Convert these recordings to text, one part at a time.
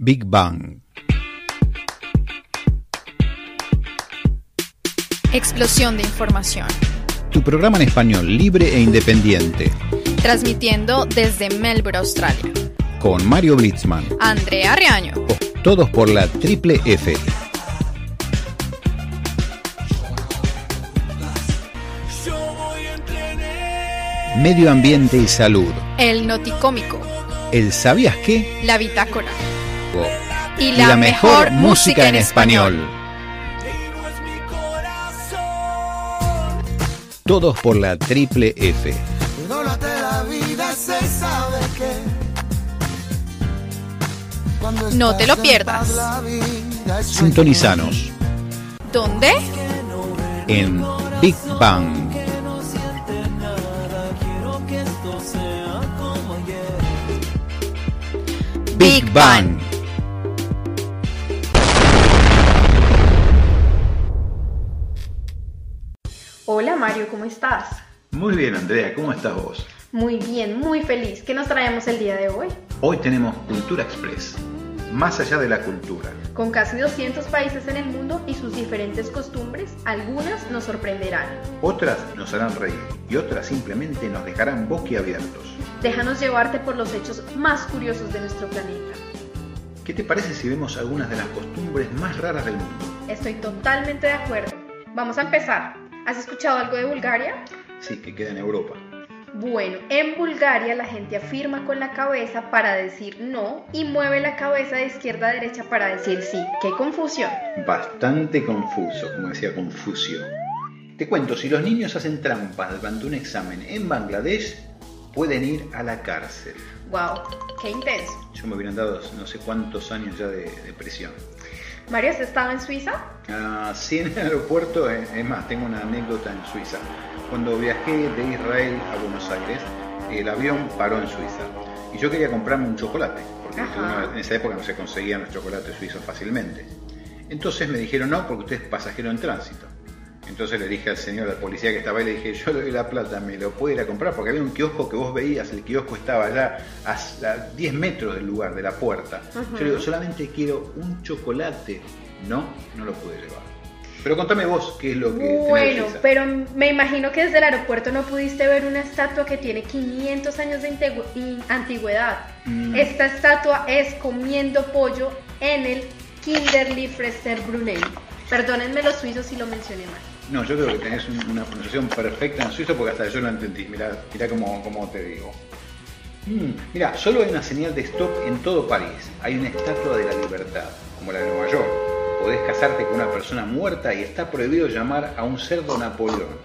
Big Bang. Explosión de información. Tu programa en español libre e independiente. Transmitiendo desde Melbourne, Australia. Con Mario Blitzman. Andrea Riaño. Todos por la Triple F. Medio ambiente y salud. El noticómico. El ¿sabías qué? La bitácora. Y, y la, mejor, música en español. Todos por la Triple F. No te lo pierdas. Sintonizanos ¿Dónde? en Big Bang. Big Bang. Mario, ¿cómo estás? Muy bien, Andrea, ¿cómo estás vos? Muy bien, muy feliz. ¿Qué nos traemos el día de hoy? Hoy tenemos Cultura Express, más allá de la cultura. Con casi 200 países en el mundo y sus diferentes costumbres, algunas nos sorprenderán. Otras nos harán reír y otras simplemente nos dejarán boquiabiertos. Déjanos llevarte por los hechos más curiosos de nuestro planeta. ¿Qué te parece si vemos algunas de las costumbres más raras del mundo? Estoy totalmente de acuerdo. Vamos a empezar. ¿Has escuchado algo de Bulgaria? Sí, que queda en Europa. Bueno, en Bulgaria la gente afirma con la cabeza para decir no y mueve la cabeza de izquierda a derecha para decir sí. ¡Qué confusión! Bastante confuso, como decía Confucio. Te cuento, si los niños hacen trampas durante un examen en Bangladesh, pueden ir a la cárcel. ¡Wow! ¡Qué intenso! Yo me hubieran dado no sé cuántos años ya de, de prisión. Mario, ¿has estado en Suiza? Ah, sí, en el aeropuerto, es más, tengo una anécdota en Suiza. Cuando viajé de Israel a Buenos Aires, el avión paró en Suiza y yo quería comprarme un chocolate, porque Ajá. en esa época no se conseguían los chocolates suizos fácilmente. Entonces me dijeron, no, porque usted es pasajero en tránsito. Entonces le dije al señor, al policía que estaba ahí, le dije, yo le doy la plata, me lo puede ir a comprar, porque había un kiosco que vos veías, el kiosco estaba allá a s- a 10 metros del lugar, de la puerta. Yo le digo, solamente quiero un chocolate. No, no lo pude llevar. Pero contame vos qué es lo que... tenés Bueno, Suiza. pero me imagino que desde el aeropuerto no pudiste ver una estatua que tiene 500 años de antigüedad. Mm. Esta estatua es comiendo pollo en el Kinderliefrester Brunel. Perdónenme los suizos si lo mencioné mal. No, yo creo que tenés un- una pronunciación perfecta en suizo porque hasta yo lo entendí. Mirá, mirá cómo, cómo te digo. Mm, mirá, solo hay una señal de stop en todo París. Hay una estatua de la libertad, como la de Nueva York. Podés casarte con una persona muerta y está prohibido llamar a un cerdo Napoleón.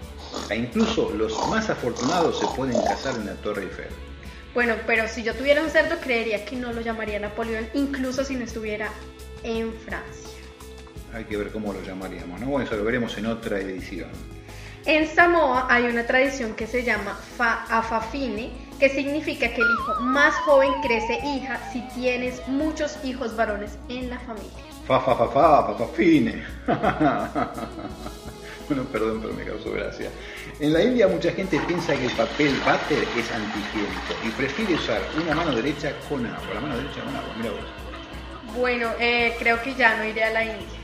E incluso los más afortunados se pueden casar en la Torre Eiffel. Bueno, pero si yo tuviera un cerdo, creería que no lo llamaría Napoleón, incluso si no estuviera en Francia. Hay que ver cómo lo llamaríamos, ¿no? Bueno, eso lo veremos en otra edición. En Samoa hay una tradición que se llama fa afafine, que significa que el hijo más joven crece hija si tienes muchos hijos varones en la familia. Fa, fa, fa, fa, fa, fa, fine. bueno, perdón, pero me causó gracia. En la India mucha gente piensa que el papel váter es antihigiénico y prefiere usar una mano derecha con agua. La mano derecha con agua, mira vos. Bueno, eh, creo que ya no iré a la India.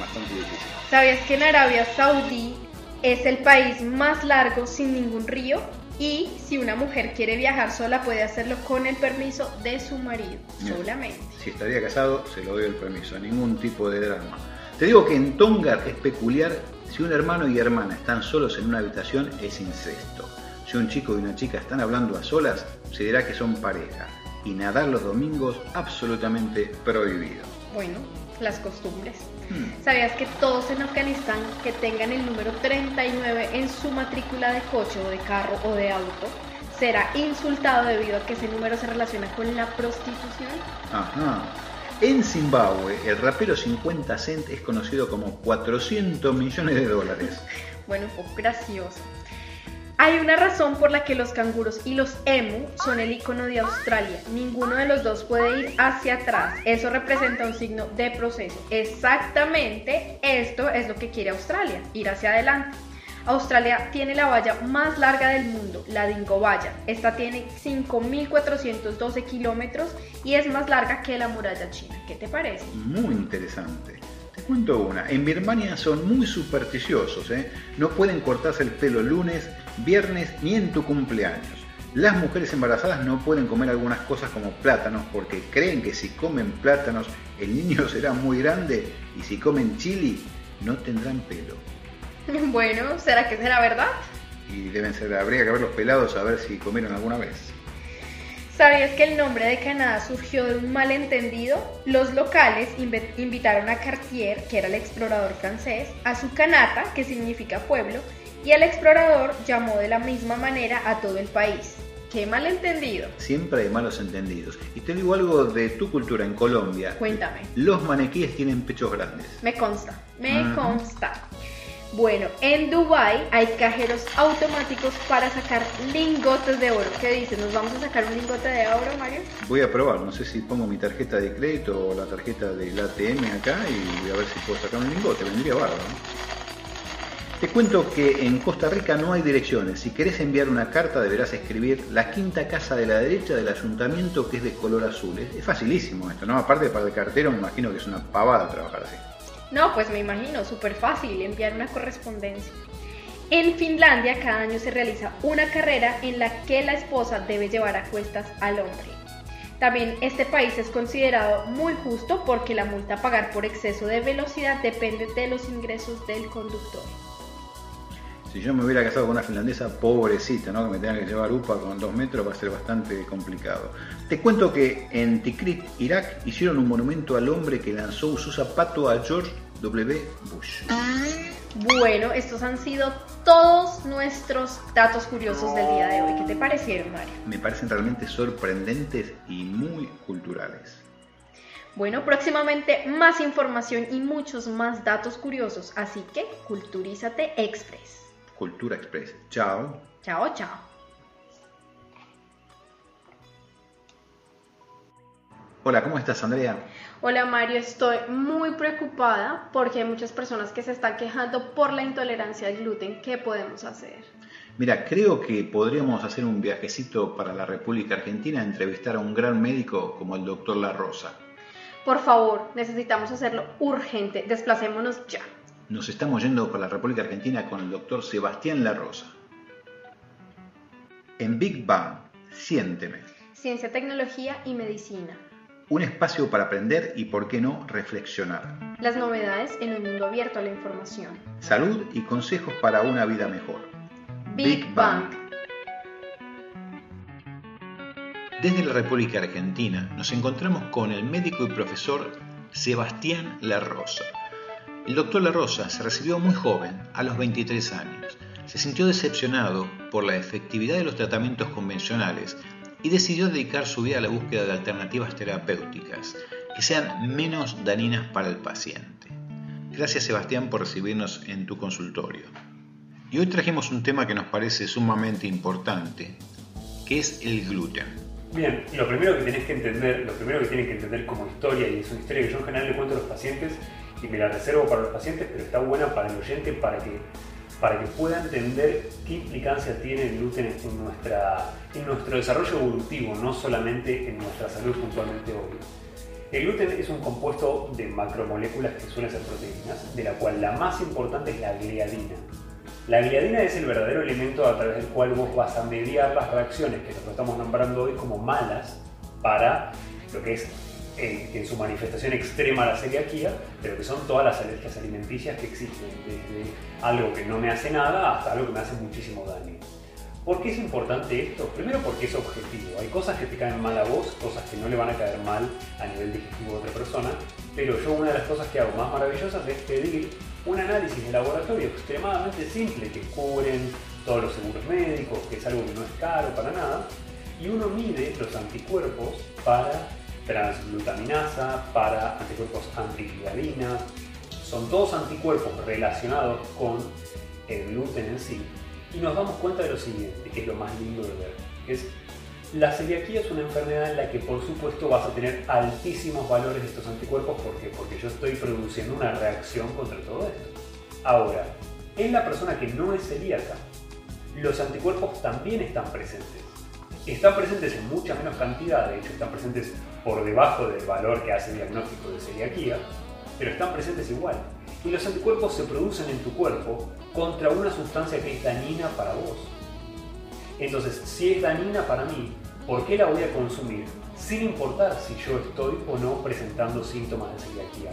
Bastante difícil. ¿Sabías que en Arabia Saudí es el país más largo sin ningún río? Y si una mujer quiere viajar sola puede hacerlo con el permiso de su marido, Bien. solamente. Si estaría casado, se lo doy el permiso, ningún tipo de drama. Te digo que en Tonga es peculiar, si un hermano y hermana están solos en una habitación, es incesto. Si un chico y una chica están hablando a solas, se dirá que son pareja. Y nadar los domingos, absolutamente prohibido. Bueno, las costumbres. Hmm. ¿Sabías que todos en Afganistán que tengan el número 39 en su matrícula de coche o de carro o de auto será insultado debido a que ese número se relaciona con la prostitución? Ajá. En Zimbabue, el rapero 50 Cent es conocido como 400 millones de dólares. Bueno, un poco gracioso. Hay una razón por la que los canguros y los emu son el icono de Australia. Ninguno de los dos puede ir hacia atrás. Eso representa un signo de proceso. Exactamente esto es lo que quiere Australia, ir hacia adelante. Australia tiene la valla más larga del mundo, la Dingo Valla. Esta tiene 5.412 kilómetros y es más larga que la muralla china. ¿Qué te parece? Muy interesante. Te cuento una. En Birmania son muy supersticiosos. ¿eh? No pueden cortarse el pelo lunes, viernes ni en tu cumpleaños. Las mujeres embarazadas no pueden comer algunas cosas como plátanos porque creen que si comen plátanos el niño será muy grande y si comen chili no tendrán pelo. Bueno, ¿será que será verdad? Y deben ser, habría que verlos pelados a ver si comieron alguna vez. ¿Sabías que el nombre de Canadá surgió de un malentendido? Los locales invitaron a Cartier, que era el explorador francés, a su canata, que significa pueblo, y el explorador llamó de la misma manera a todo el país. ¡Qué malentendido! Siempre hay malos entendidos. Y te digo algo de tu cultura en Colombia. Cuéntame. Los maniquíes tienen pechos grandes. Me consta, me consta. Bueno, en Dubai hay cajeros automáticos para sacar lingotes de oro. ¿Qué dices? ¿Nos vamos a sacar un lingote de oro, Mario? Voy a probar, no sé si pongo mi tarjeta de crédito o la tarjeta del ATM acá y voy a ver si puedo sacar un lingote, vendría bárbaro. Te cuento que en Costa Rica no hay direcciones. Si querés enviar una carta deberás escribir la quinta casa de la derecha del ayuntamiento que es de color azul. Es facilísimo esto, ¿no? Aparte para el cartero me imagino que es una pavada trabajar así. No, pues me imagino, súper fácil enviar una correspondencia. En Finlandia cada año se realiza una carrera en la que la esposa debe llevar a cuestas al hombre. También este país es considerado muy justo porque la multa a pagar por exceso de velocidad depende de los ingresos del conductor. Si yo me hubiera casado con una finlandesa, pobrecita, ¿no? que me tenga que llevar UPA con dos metros, va a ser bastante complicado. Te cuento que en Tikrit, Irak, hicieron un monumento al hombre que lanzó su zapato a George W. Bush. Bueno, estos han sido todos nuestros datos curiosos del día de hoy. ¿Qué te parecieron, Mario? Me parecen realmente sorprendentes y muy culturales. Bueno, próximamente más información y muchos más datos curiosos, así que Culturízate Express. Cultura Express. Chao. Chao, chao. Hola, ¿cómo estás, Andrea? Hola, Mario. Estoy muy preocupada porque hay muchas personas que se están quejando por la intolerancia al gluten. ¿Qué podemos hacer? Mira, creo que podríamos hacer un viajecito para la República Argentina a entrevistar a un gran médico como el doctor La Rosa. Por favor, necesitamos hacerlo urgente. Desplacémonos ya. Nos estamos yendo para la República Argentina con el doctor Sebastián La Rosa. En Big Bang, siénteme. Ciencia, tecnología y medicina. Un espacio para aprender y, por qué no, reflexionar. Las novedades en un mundo abierto a la información. Salud y consejos para una vida mejor. Big, Bang. Desde la República Argentina nos encontramos con el médico y profesor Sebastián La Rosa el doctor La Rosa se recibió muy joven, a los 23 años. Se sintió decepcionado por la efectividad de los tratamientos convencionales y decidió dedicar su vida a la búsqueda de alternativas terapéuticas que sean menos dañinas para el paciente. Gracias Sebastián por recibirnos en tu consultorio. Y hoy trajimos un tema que nos parece sumamente importante, que es el gluten. Bien, lo primero que tenés que entender, lo primero que tienen que entender como historia, y es una historia que yo en general le cuento a los pacientes, y me la reservo para los pacientes, pero está buena para el oyente para que, para que pueda entender qué implicancia tiene el gluten en, nuestra, en nuestro desarrollo evolutivo, no solamente en nuestra salud puntualmente hoy. El gluten es un compuesto de macromoléculas que suelen ser proteínas, de la cual la más importante es la gliadina. La gliadina es el verdadero elemento a través del cual vos vas a mediar las reacciones que nosotros estamos nombrando hoy como malas para lo que es en, su manifestación extrema la celiaquía, pero que son todas las alergias alimenticias que existen, desde algo que no me hace nada hasta algo que me hace muchísimo daño. ¿Por qué es importante esto? Primero porque es objetivo. Hay cosas que te caen mal a vos, cosas que no le van a caer mal a nivel digestivo a otra persona, pero yo una de las cosas que hago más maravillosas es pedir un análisis de laboratorio extremadamente simple que cubren todos los seguros médicos, que es algo que no es caro para nada, y uno mide los anticuerpos para transglutaminasa, para anticuerpos antigliadina. Son todos anticuerpos relacionados con el gluten en sí. Y nos damos cuenta de lo siguiente, que es lo más lindo de ver. Es la celiaquía es una enfermedad en la que por supuesto vas a tener altísimos valores de estos anticuerpos. ¿Por qué? Porque yo estoy produciendo una reacción contra todo esto. Ahora, En la persona que no es celíaca, los anticuerpos también están presentes. Están presentes en mucha menos cantidad, de hecho están presentes por debajo del valor que hace diagnóstico de celiaquía, pero están presentes igual. Y los anticuerpos se producen en tu cuerpo contra una sustancia que es dañina para vos. Entonces, si es dañina para mí, ¿por qué la voy a consumir? Sin importar si yo estoy o no presentando síntomas de celiaquía.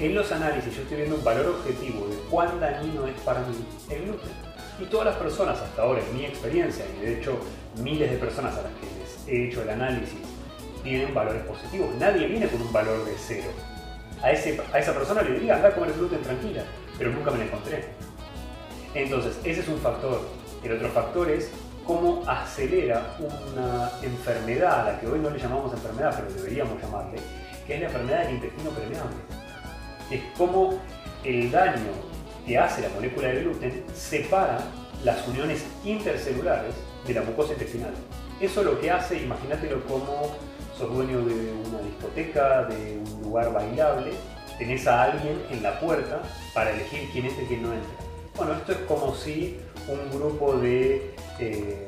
En los análisis yo estoy viendo un valor objetivo de cuán dañino es para mí el gluten. Y todas las personas hasta ahora, en mi experiencia, y de hecho miles de personas a las que les he hecho el análisis, tienen valores positivos. Nadie viene con un valor de cero. A, ese, a esa persona le diría, anda a comer gluten tranquila, pero nunca me la encontré. Entonces, ese es un factor. El otro factor es cómo acelera una enfermedad, a la que hoy no le llamamos enfermedad, pero deberíamos llamarle, que es la enfermedad del intestino permeable. Es cómo el daño que hace la molécula de gluten separa las uniones intercelulares de la mucosa intestinal. Eso lo que hace, imagínatelo como sos dueño de una discoteca, de un lugar bailable, tenés a alguien en la puerta para elegir quién entra y quién no entra. Bueno, esto es como si un grupo de eh,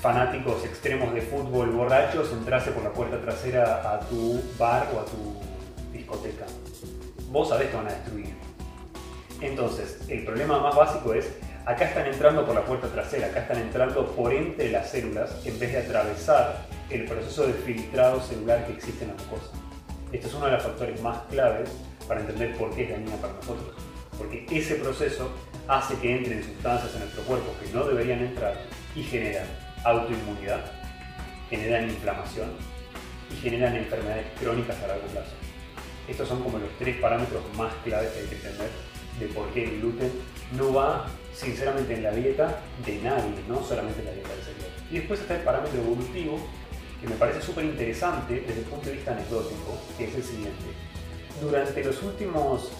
fanáticos extremos de fútbol borrachos entrase por la puerta trasera a tu bar o a tu discoteca. Vos sabés que van a destruir. Entonces, el problema más básico es, acá están entrando por la puerta trasera, acá están entrando por entre las células en vez de atravesar el proceso de filtrado celular que existe en la mucosa. Esto es uno de los factores más claves para entender por qué es dañina para nosotros. Porque ese proceso hace que entren sustancias en nuestro cuerpo que no deberían entrar y generan autoinmunidad, generan inflamación y generan enfermedades crónicas a largo plazo. Estos son como los tres parámetros más claves que hay que entender de por qué el gluten no va sinceramente en la dieta de nadie, no solamente en la dieta del cereal. Y después está el parámetro evolutivo, que me parece súper interesante desde el punto de vista anecdótico, que es el siguiente. Durante los últimos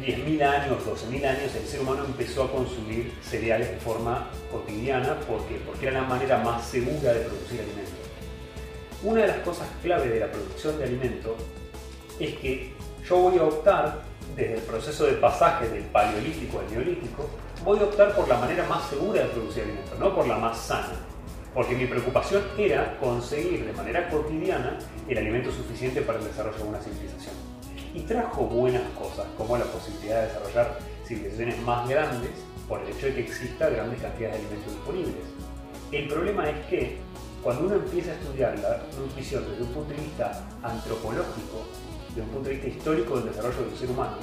10.000 años, 12.000 años, el ser humano empezó a consumir cereales de forma cotidiana porque, porque era la manera más segura de producir alimentos. Una de las cosas clave de la producción de alimentos es que yo voy a optar, desde el proceso de pasaje del paleolítico al neolítico, voy a optar por la manera más segura de producir alimentos, no por la más sana. Porque mi preocupación era conseguir de manera cotidiana el alimento suficiente para el desarrollo de una civilización. Y trajo buenas cosas, como la posibilidad de desarrollar civilizaciones más grandes por el hecho de que exista grandes cantidades de alimentos disponibles. El problema es que cuando uno empieza a estudiar la nutrición desde un punto de vista antropológico, desde un punto de vista histórico del desarrollo del ser humano,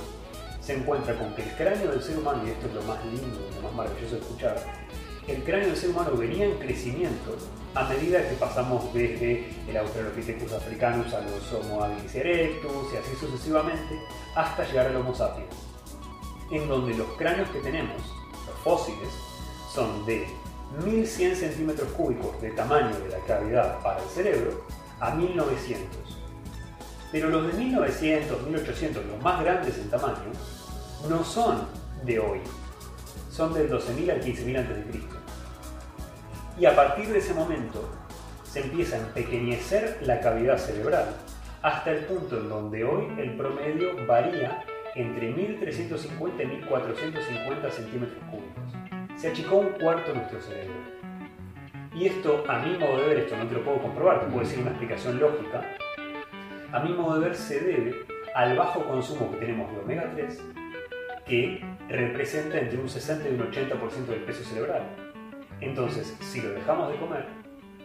se encuentra con que el cráneo del ser humano, y esto es lo más lindo, lo más maravilloso de escuchar, el cráneo del ser humano venía en crecimiento a medida que pasamos desde el Australopithecus africanus a los Homo habilis erectus y así sucesivamente hasta llegar al Homo sapiens, en donde los cráneos que tenemos, los fósiles, son de 1100 centímetros cúbicos de tamaño de la cavidad para el cerebro a 1900. Pero los de 1900, 1800, los más grandes en tamaño, no son de hoy, son del 12.000 al 15.000 a.C. Y a partir de ese momento se empieza a empequeñecer la cavidad cerebral hasta el punto en donde hoy el promedio varía entre 1350 y 1450 centímetros cúbicos. Se achicó un cuarto nuestro cerebro. Y esto, a mi modo de ver, esto no te lo puedo comprobar, te puedo decir una explicación lógica, a mi modo de ver se debe al bajo consumo que tenemos de omega 3, que representa entre un 60 y un 80% del peso cerebral. Entonces, si lo dejamos de comer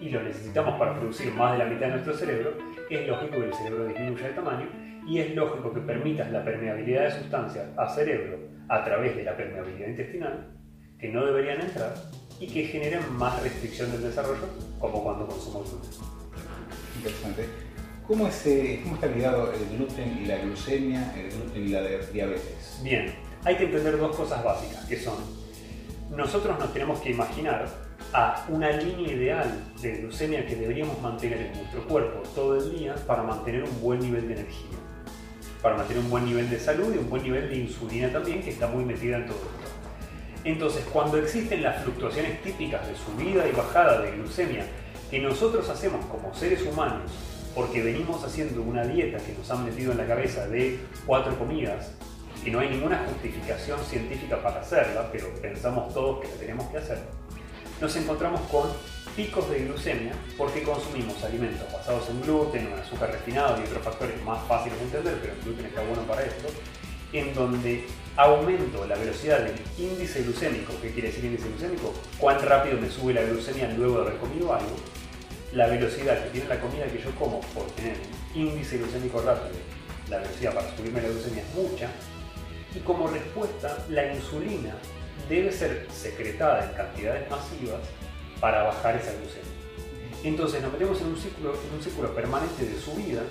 y lo necesitamos para producir más de la mitad de nuestro cerebro, es lógico que el cerebro disminuya de tamaño y es lógico que permitas la permeabilidad de sustancias a cerebro a través de la permeabilidad intestinal, que no deberían entrar y que generen más restricción del desarrollo, como cuando consumo gluten. Interesante. ¿Cómo, es, eh, ¿Cómo está ligado el gluten y la glucemia, el gluten y la diabetes? Bien, hay que entender dos cosas básicas, que son, nosotros nos tenemos que imaginar a una línea ideal de glucemia que deberíamos mantener en nuestro cuerpo todo el día para mantener un buen nivel de energía, para mantener un buen nivel de salud y un buen nivel de insulina también, que está muy metida en todo esto. Entonces, cuando existen las fluctuaciones típicas de subida y bajada de glucemia que nosotros hacemos como seres humanos, porque venimos haciendo una dieta que nos han metido en la cabeza de cuatro comidas, que no hay ninguna justificación científica para hacerla, pero pensamos todos que la tenemos que hacer, nos encontramos con picos de glucemia porque consumimos alimentos basados en gluten o en azúcar refinado y otros factores más fáciles de entender, pero el gluten está bueno para esto, en donde aumento la velocidad del índice glucémico. ¿Qué quiere decir índice glucémico? Cuán rápido me sube la glucemia luego de haber comido algo. La velocidad que tiene la comida que yo como por tener índice glucémico rápido, la velocidad para subirme la glucemia es mucha. Y como respuesta, la insulina debe ser secretada en cantidades masivas para bajar esa glucemia. Entonces nos metemos en un círculo, en un círculo permanente de subida,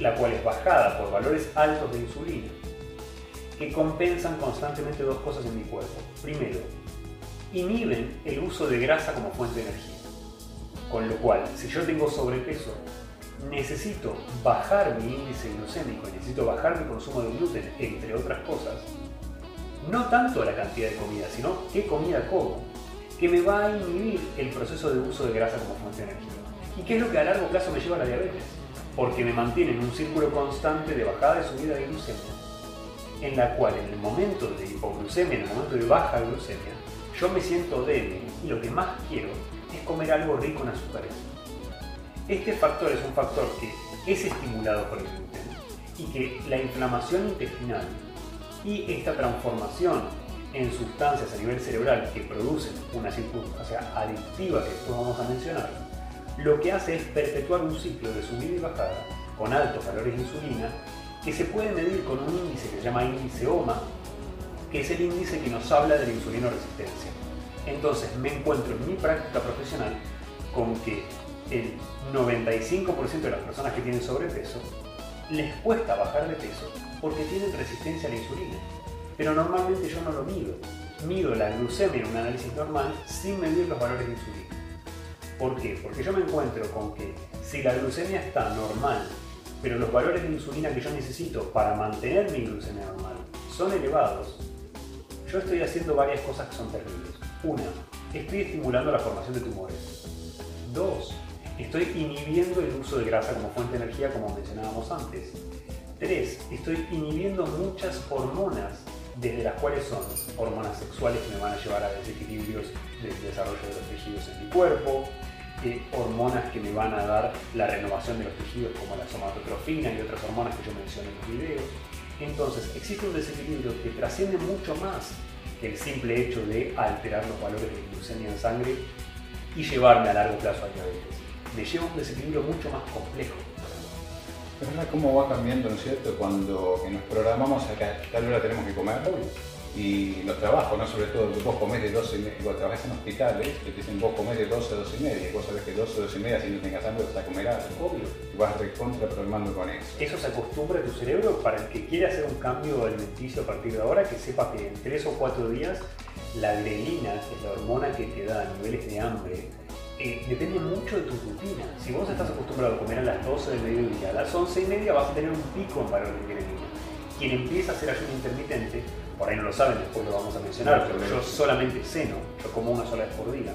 la cual es bajada por valores altos de insulina, que compensan constantemente dos cosas en mi cuerpo. Primero, inhiben el uso de grasa como fuente de energía. Con lo cual, si yo tengo sobrepeso, necesito bajar mi índice glucémico, necesito bajar mi consumo de gluten, entre otras cosas, no tanto la cantidad de comida, sino qué comida como, que me va a inhibir el proceso de uso de grasa como fuente de energía. ¿Y qué es lo que a largo plazo me lleva a la diabetes? Porque me mantiene en un círculo constante de bajada y subida de glucemia en la cual en el momento de hipoglucemia, en el momento de baja glucemia, yo me siento débil y lo que más quiero es comer algo rico en azúcares. Este factor es un factor que es estimulado por el gluten y que la inflamación intestinal y esta transformación en sustancias a nivel cerebral que producen una circunstancia adictiva que después vamos a mencionar, lo que hace es perpetuar un ciclo de subida y bajada con altos valores de insulina que se puede medir con un índice que se llama índice OMA, que es el índice que nos habla de la insulinoresistencia. Entonces me encuentro en mi práctica profesional con que el 95% de las personas que tienen sobrepeso les cuesta bajar de peso porque tienen resistencia a la insulina. Pero normalmente yo no lo mido. Mido la glucemia en un análisis normal sin medir los valores de insulina. ¿Por qué? Porque yo me encuentro con que si la glucemia está normal pero los valores de insulina que yo necesito para mantener mi glucemia normal son elevados, yo estoy haciendo varias cosas que son terribles. Una, estoy estimulando la formación de tumores. Dos, estoy inhibiendo el uso de grasa como fuente de energía como mencionábamos antes. Tres, estoy inhibiendo muchas hormonas, desde las cuales son hormonas sexuales que me van a llevar a desequilibrios del desarrollo de los tejidos en mi cuerpo, hormonas que me van a dar la renovación de los tejidos como la somatotrofina y otras hormonas que yo mencioné en los videos. Entonces existe un desequilibrio que trasciende mucho más que el simple hecho de alterar los valores de glucemia en sangre y llevarme a largo plazo a diabetes. Me lleva a un desequilibrio mucho más complejo. ¿Verdad cómo va cambiando, ¿no es cierto? Cuando nos programamos a que tal hora tenemos que comer y los trabajos, ¿no? sobre todo vos comés de 12 y media, cuando trabajas en hospitales, te dicen vos comés de 12 a 12 y media, y vos sabés que 12 a 12 y media si no tengas hambre vas a comer algo. Obvio. Y vas recontra programando con eso. Eso se acostumbra a tu cerebro para el que quiera hacer un cambio alimenticio a partir de ahora, que sepa que en 3 o 4 días la grelina, que es la hormona que te da niveles de hambre, eh, depende mucho de tu rutina. Si vos estás acostumbrado a comer a las 12 del mediodía, a las 11 y media vas a tener un pico en valor de grelina. Quien empieza a hacer ayuno intermitente por ahí no lo saben, después lo vamos a mencionar, pero yo solamente ceno, yo como una sola vez por día.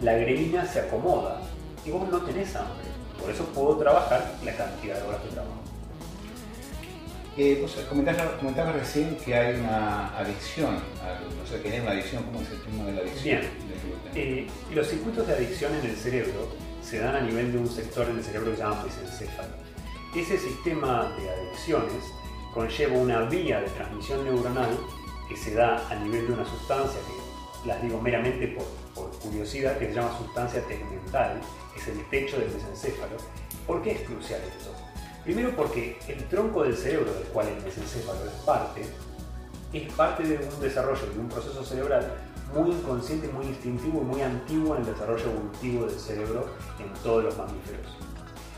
La grelina se acomoda y vos no tenés hambre, por eso puedo trabajar la cantidad de horas que trabajo. Eh, vos comentabas, recién que hay una adicción, o sea, que hay una adicción, ¿cómo es el tema de la adicción? Bien, eh, los circuitos de adicción en el cerebro se dan a nivel de un sector en el cerebro que se llama mesencéfalo. Ese sistema de adicciones conlleva una vía de transmisión neuronal que se da a nivel de una sustancia que las digo meramente por, curiosidad, que se llama sustancia tegmental, es el techo del mesencéfalo. ¿Por qué es crucial esto? Primero porque el tronco del cerebro del cual el mesencéfalo es parte, es parte de un desarrollo de un proceso cerebral muy inconsciente, muy instintivo y muy antiguo en el desarrollo evolutivo del cerebro en todos los mamíferos.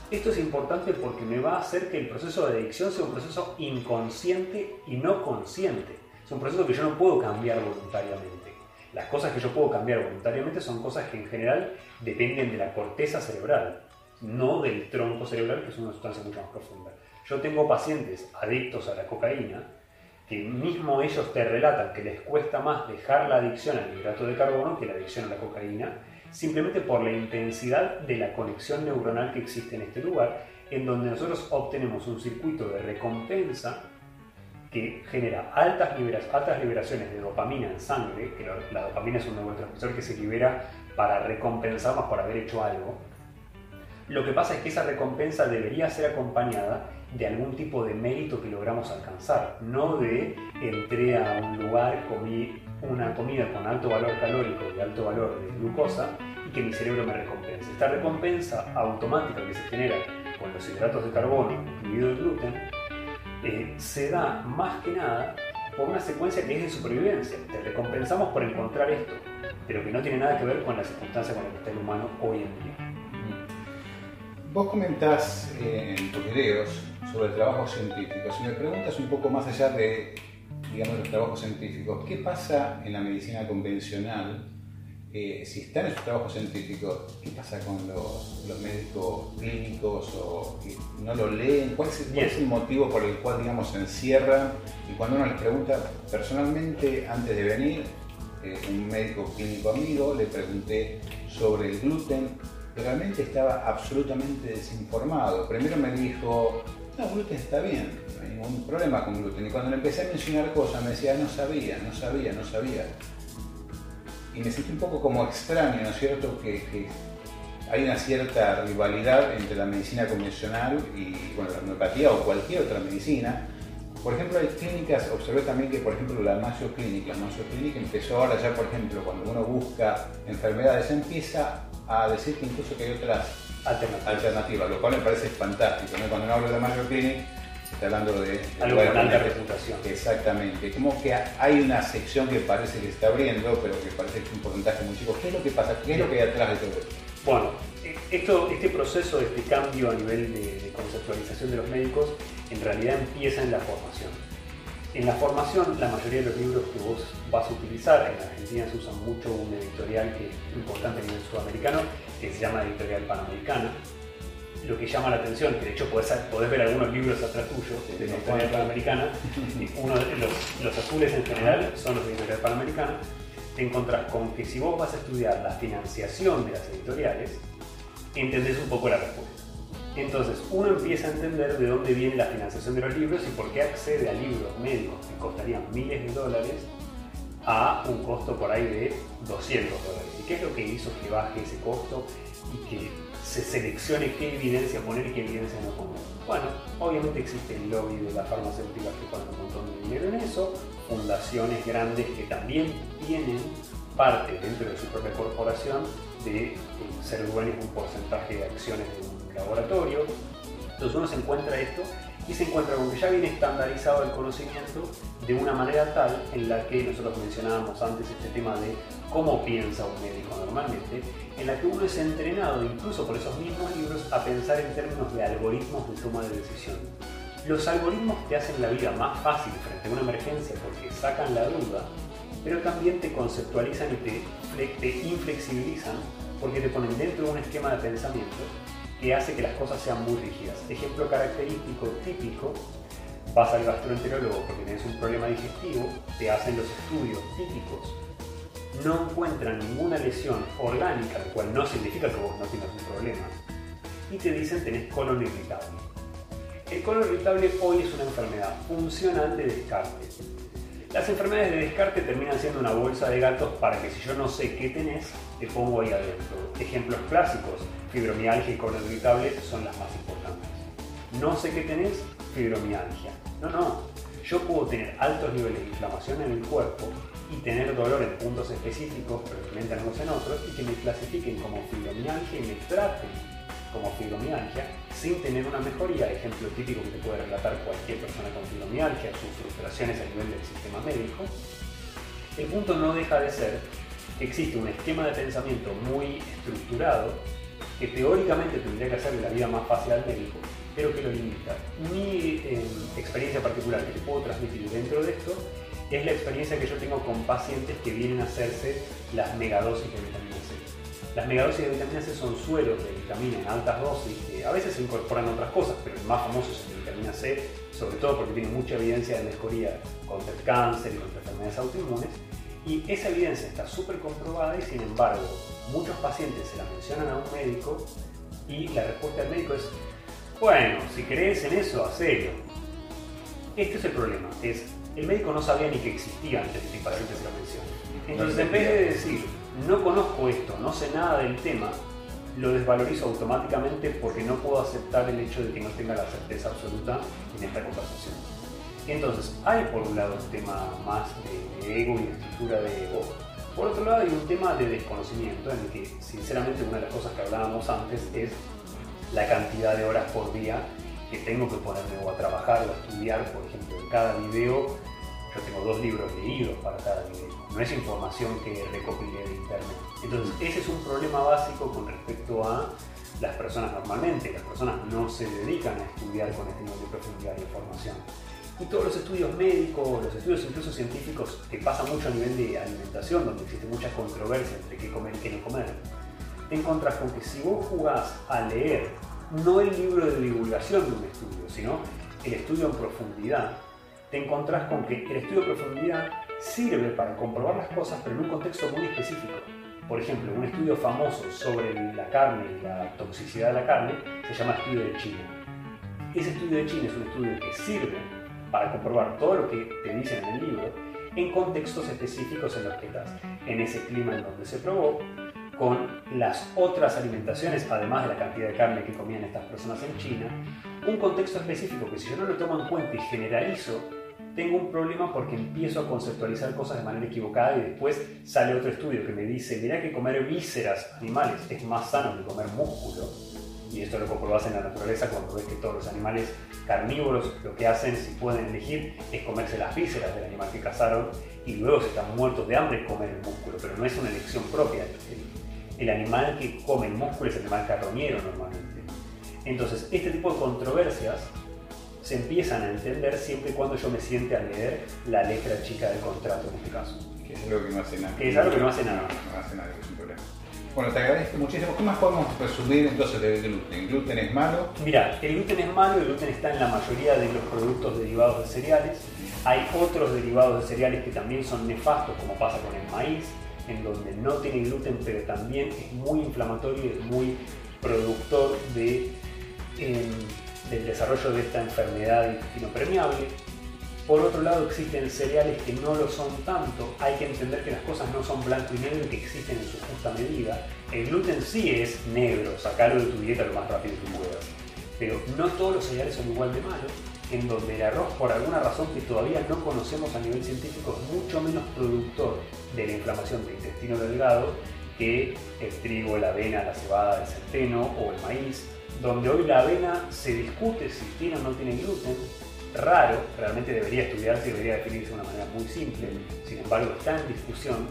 Esto es importante porque me va a hacer que el proceso de adicción sea un proceso inconsciente y no consciente. Es un proceso que yo no puedo cambiar voluntariamente. Las cosas que yo puedo cambiar voluntariamente son cosas que en general dependen de la corteza cerebral, no del tronco cerebral, que es una sustancia mucho más profunda. Yo tengo pacientes adictos a la cocaína que mismo ellos te relatan que les cuesta más dejar la adicción al hidrato de carbono que la adicción a la cocaína simplemente por la intensidad de la conexión neuronal que existe en este lugar, en donde nosotros obtenemos un circuito de recompensa que genera altas, altas liberaciones de dopamina en sangre, que la dopamina es un neurotransmisor que se libera para recompensarnos por haber hecho algo, lo que pasa es que esa recompensa debería ser acompañada de algún tipo de mérito que logramos alcanzar, no de entré a un lugar, comí una comida con alto valor calórico y alto valor de glucosa y que mi cerebro me recompense. Esta recompensa automática que se genera con los hidratos de carbono, incluido el gluten, eh, se da más que nada por una secuencia que es de supervivencia. Te recompensamos por encontrar esto, pero que no tiene nada que ver con la circunstancia con la que está el humano hoy en día. Vos comentás eh, en tus videos sobre trabajos científicos. Si me preguntas un poco más allá de, digamos, los trabajos científicos, ¿qué pasa en la medicina convencional? Eh, si están esos trabajos científicos, ¿qué pasa con los, médicos clínicos o que no lo leen? ¿Cuál es, cuál es el motivo por el cual, digamos, se encierran? Y cuando uno les pregunta, personalmente, antes de venir, eh, un médico clínico amigo, le pregunté sobre el gluten, realmente estaba absolutamente desinformado. Primero me dijo, no, gluten está bien, no hay ningún problema con gluten. Y cuando le empecé a mencionar cosas me decía, no sabía, no sabía, no sabía. Y me sentí un poco como extraño, ¿no es cierto? Que, que hay una cierta rivalidad entre la medicina convencional y bueno, la homeopatía o cualquier otra medicina. Por ejemplo, hay clínicas, observé también que, por ejemplo, la Mayo Clinic, la Mayo Clinic empezó ahora ya, por ejemplo, cuando uno busca enfermedades, empieza a decir que incluso que hay otras Alternativa. alternativas, lo cual me parece fantástico. ¿no? Cuando uno habla de Mayo Clinic, está hablando de... Algo con alta reputación. Exactamente, como que hay una sección que parece que se está abriendo, pero que parece que es un porcentaje muy chico. ¿Qué es lo que pasa? ¿Qué es lo que hay atrás de todo esto? Bueno, eh, esto, este proceso, este cambio a nivel de, de conceptualización de los médicos, en realidad empieza en la formación. En la formación, la mayoría de los libros que vos vas a utilizar, en Argentina se usa mucho un editorial que es importante a nivel sudamericano, que se llama Editorial Panamericana. Lo que llama la atención, que de hecho podés, podés ver algunos libros atrás tuyo de la Editorial Panamericana, uno los, los azules en general son los de Editorial Panamericana, te encontrás con que si vos vas a estudiar la financiación de las editoriales, entendés un poco la respuesta. Entonces, uno empieza a entender de dónde viene la financiación de los libros y por qué accede a libros médicos que costarían miles de dólares a un costo por ahí de 200 dólares. ¿Y qué es lo que hizo que baje ese costo y que se seleccione qué evidencia poner y qué evidencia no poner? Bueno, obviamente existe el lobby de las farmacéuticas que ponen un montón de dinero en eso, fundaciones grandes que también tienen parte dentro de su propia corporación de eh, ser dueños de un porcentaje de acciones de un laboratorio. Entonces uno se encuentra esto y se encuentra con que ya viene estandarizado el conocimiento de una manera tal en la que nosotros mencionábamos antes este tema de cómo piensa un médico normalmente, en la que uno es entrenado incluso por esos mismos libros a pensar en términos de algoritmos de toma de decisión. Los algoritmos te hacen la vida más fácil frente a una emergencia porque sacan la duda, pero también te conceptualizan y te, te inflexibilizan porque te ponen dentro de un esquema de pensamiento que hace que las cosas sean muy rígidas. Ejemplo característico típico, vas al gastroenterólogo porque tienes un problema digestivo, te hacen los estudios típicos, no encuentran ninguna lesión orgánica, lo cual no significa que vos no tengas un problema, y te dicen tenés colon irritable. El colon irritable hoy es una enfermedad funcional de descarte. Las enfermedades de descarte terminan siendo una bolsa de gatos para que si yo no sé qué tenés, te pongo ahí adentro. Ejemplos clásicos, fibromialgia y colon irritable son las más importantes. No sé qué tenés, fibromialgia. No, no. Yo puedo tener altos niveles de inflamación en el cuerpo y tener dolor en puntos específicos, pero que en otros, y que me clasifiquen como fibromialgia y me traten como fibromialgia sin tener una mejoría, ejemplo típico que te puede relatar cualquier persona con fibromialgia, sus frustraciones a nivel del sistema médico, el punto no deja de ser que existe un esquema de pensamiento muy estructurado que teóricamente tendría que hacerle la vida más fácil al médico, pero que lo limita. Mi eh, experiencia particular que te puedo transmitir dentro de esto es la experiencia que yo tengo con pacientes que vienen a hacerse las megadosis de vitamina C. Las megadosis de vitamina C son sueros de vitamina en altas dosis que a veces se incorporan otras cosas, pero el más famoso es el de vitamina C, sobre todo porque tiene mucha evidencia de mejoría contra el cáncer y contra enfermedades autoinmunes. Y esa evidencia está súper comprobada y sin embargo muchos pacientes se la mencionan a un médico y la respuesta del médico es, bueno, si crees en eso, hacelo. Este es el problema, es el médico no sabía ni que existía antes de que el paciente se lo mencione. Entonces, en vez de decir, no conozco esto, no sé nada del tema, lo desvalorizo automáticamente porque no puedo aceptar el hecho de que no tenga la certeza absoluta en esta conversación. Entonces, hay por un lado un tema más de ego y de estructura de ego. Por otro lado, hay un tema de desconocimiento en el que, sinceramente, una de las cosas que hablábamos antes es la cantidad de horas por día que tengo que ponerme o a trabajar o a estudiar, por ejemplo, en cada video. Yo tengo dos libros leídos para cada video. No es información que recopilé de internet. Entonces, ese es un problema básico con respecto a las personas normalmente. Las personas no se dedican a estudiar con este nivel de profundidad de información. Y todos los estudios médicos, los estudios incluso científicos, que pasa mucho a nivel de alimentación, donde existe mucha controversia entre qué comer y qué no comer, te encontrás con que si vos jugás a leer no el libro de divulgación de un estudio, sino el estudio en profundidad, te encontrás con que el estudio en profundidad sirve para comprobar las cosas, pero en un contexto muy específico. Por ejemplo, un estudio famoso sobre la carne y la toxicidad de la carne se llama estudio de China. Ese estudio de China es un estudio que sirve para comprobar todo lo que te dicen en el libro en contextos específicos en los que estás, en ese clima en donde se probó, con las otras alimentaciones, además de la cantidad de carne que comían estas personas en China, un contexto específico que si yo no lo tomo en cuenta y generalizo, tengo un problema porque empiezo a conceptualizar cosas de manera equivocada y después sale otro estudio que me dice, mira que comer vísceras animales es más sano que comer músculo. Y esto lo comprobas en la naturaleza cuando ves que todos los animales carnívoros lo que hacen, si pueden elegir, es comerse las vísceras del animal que cazaron y luego si están muertos de hambre comer el músculo, pero no es una elección propia. El animal que come el músculo es el animal carroñero normalmente. Entonces, este tipo de controversias se empiezan a entender siempre y cuando yo me siente a leer la letra chica del contrato en este caso. Que es algo que no hace nada. Que es algo que no hace nada. No, hace nada, que es un problema. Bueno, te agradezco muchísimo. ¿Qué más podemos resumir entonces del gluten? ¿El gluten es malo? Mira, el gluten es malo, el gluten está en la mayoría de los productos derivados de cereales. Hay otros derivados de cereales que también son nefastos, como pasa con el maíz, en donde no tiene gluten, pero también es muy inflamatorio y es muy productor de, eh, del desarrollo de esta enfermedad intestino permeable. Por otro lado, existen cereales que no lo son tanto. Hay que entender que las cosas no son blanco y negro y que existen en su justa medida. El gluten sí es negro, sacalo de tu dieta lo más rápido que puedas. Pero no todos los cereales son igual de malos, en donde el arroz, por alguna razón que todavía no conocemos a nivel científico, es mucho menos productor de la inflamación del intestino delgado que el trigo, la avena, la cebada, el centeno o el maíz, donde hoy la avena se discute si tiene o no tiene gluten, raro, realmente debería estudiarse y debería definirse de una manera muy simple, sin embargo está en discusión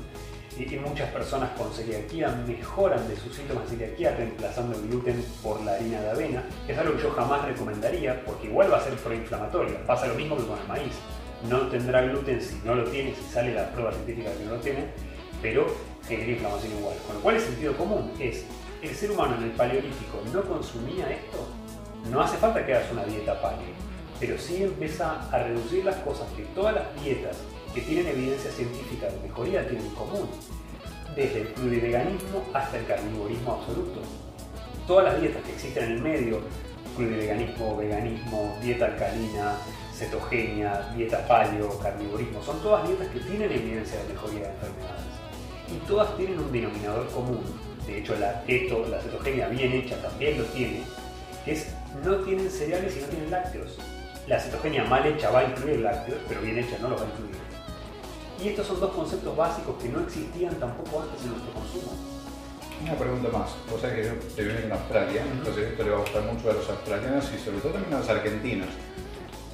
y, y muchas personas con celiaquía mejoran de sus síntomas de celiaquía reemplazando el gluten por la harina de avena, es algo que yo jamás recomendaría porque igual va a ser proinflamatorio, pasa lo mismo que con el maíz, no tendrá gluten si no lo tiene, si sale la prueba científica que no lo tiene, pero genera inflamación igual, con lo cual el sentido común es, el ser humano en el paleolítico no consumía esto, no hace falta que hagas una dieta paleo, pero sí empieza a reducir las cosas que todas las dietas que tienen evidencia científica de mejoría tienen en común, desde el pluriveganismo hasta el carnivorismo absoluto. Todas las dietas que existen en el medio, pluriveganismo, veganismo, dieta alcalina, cetogenia, dieta paleo, carnivorismo, son todas dietas que tienen evidencia de mejoría de enfermedades. Y todas tienen un denominador común, de hecho la keto, la cetogenia bien hecha también lo tiene, es no tienen cereales y no tienen lácteos. La cetogenia mal hecha va a incluir lácteos, pero bien hecha no los va a incluir. Y estos son dos conceptos básicos que no existían tampoco antes en nuestro consumo. Una pregunta más. Vos sabés que yo te viví en Australia, entonces esto le va a gustar mucho a los australianos y sobre todo también a los argentinos.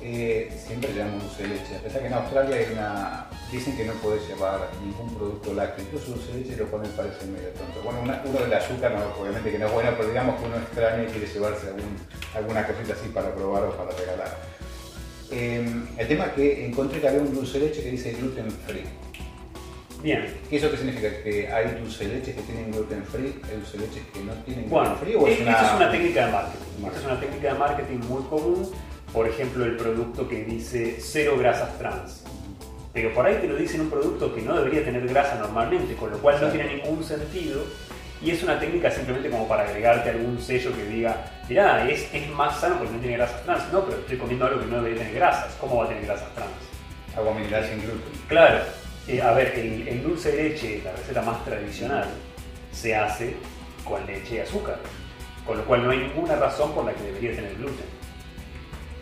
Eh, siempre llevamos dulce de leche. A pesar que en Australia hay una, dicen que no podés llevar ningún producto lácteo, incluso dulce de leche lo ponen parece medio tonto. Bueno, una- uno del azúcar, no, obviamente que no es bueno, pero digamos que uno extraña y quiere llevarse algún, alguna cosita así para probar o para regalar. Eh, el tema es que encontré que había un dulce de leche que dice gluten free. Bien, ¿Y eso qué significa? ¿Que hay dulce de leche que tienen gluten free, hay dulce de leche que no tienen Bueno, gluten free? ¿O es e- una... esta es una técnica de marketing. Esta Marketing. es una técnica de marketing muy común. Por ejemplo, el producto que dice cero grasas trans. Pero por ahí te lo dicen un producto que no debería tener grasa normalmente, con lo cual no tiene ningún sentido y es una técnica simplemente como para agregarte algún sello que diga, mirá, es, es más sano porque no tiene grasas trans. No, pero estoy comiendo algo que no debe tener grasas. ¿Cómo va a tener grasas trans? Agua mineral sin gluten. Claro, eh, a ver, el, el dulce de leche, la receta más tradicional, se hace con leche y azúcar, con lo cual no hay ninguna razón por la que debería tener gluten.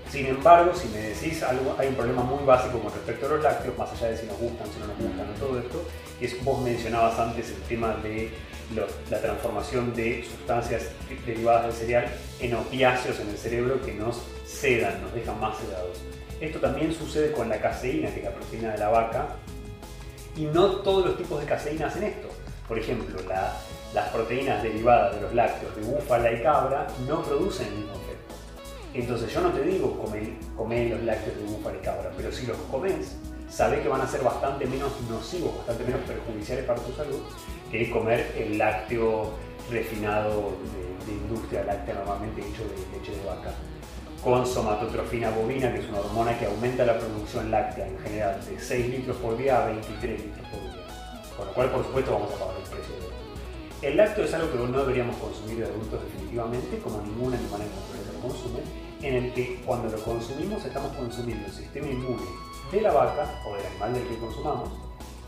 Sin embargo, si me decís algo, hay un problema muy básico con respecto a los lácteos, más allá de si nos gustan, si no nos gustan, o todo esto, y es vos mencionabas antes el tema de los- la transformación de sustancias derivadas del cereal en opiáceos en el cerebro que nos sedan, nos dejan más sedados. Esto también sucede con la caseína, que es la proteína de la vaca, y no todos los tipos de caseína hacen esto. Por ejemplo, la- las proteínas derivadas de los lácteos de búfala y cabra no producen el mismo efecto. Entonces yo no te digo comer, los lácteos de búfala y cabra, pero si los comes, sabés que van a ser bastante menos nocivos, bastante menos perjudiciales para tu salud que comer el lácteo refinado de, de industria láctea normalmente hecho de leche de vaca con somatotrofina bovina, que es una hormona que aumenta la producción láctea en general de 6 litros por día a 23 litros por día. Con lo cual, por supuesto, vamos a pagar el precio de. El lácteo es algo que no deberíamos consumir de adultos definitivamente, como ningún animal en naturaleza lo consume, en el que cuando lo consumimos estamos consumiendo el sistema inmune de la vaca o del animal del que consumamos,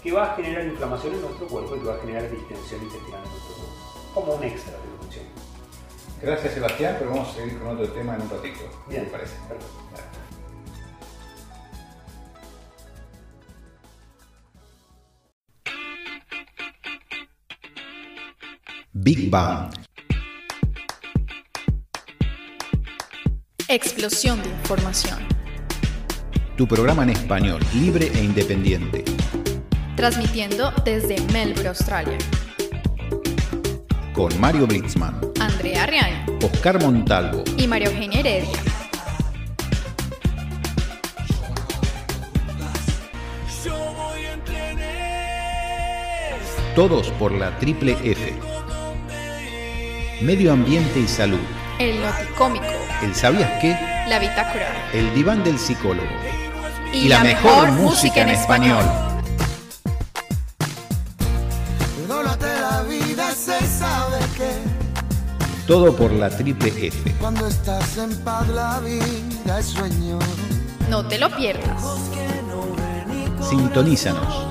que va a generar inflamación en nuestro cuerpo y que va a generar distensión intestinal en nuestro cuerpo, como un extra de función. Gracias Sebastián, pero vamos a seguir con otro tema en un ratito. ¿Qué Bien. te parece? Perfecto. Big Bang. Explosión de información. Tu programa en español, libre e independiente. Transmitiendo desde Melbourne, Australia. Con Mario Blitzman, Andrea Riaño Oscar Montalvo, y María Eugenia Heredia. todos por la triple F. Medio ambiente y salud. El Noticómico. El sabías qué, La Bitácora. el diván del psicólogo. Y, la, mejor, música en español. Todo por la triple F. cuando estás en paz la vida es sueño. No te lo pierdas. Sintonízanos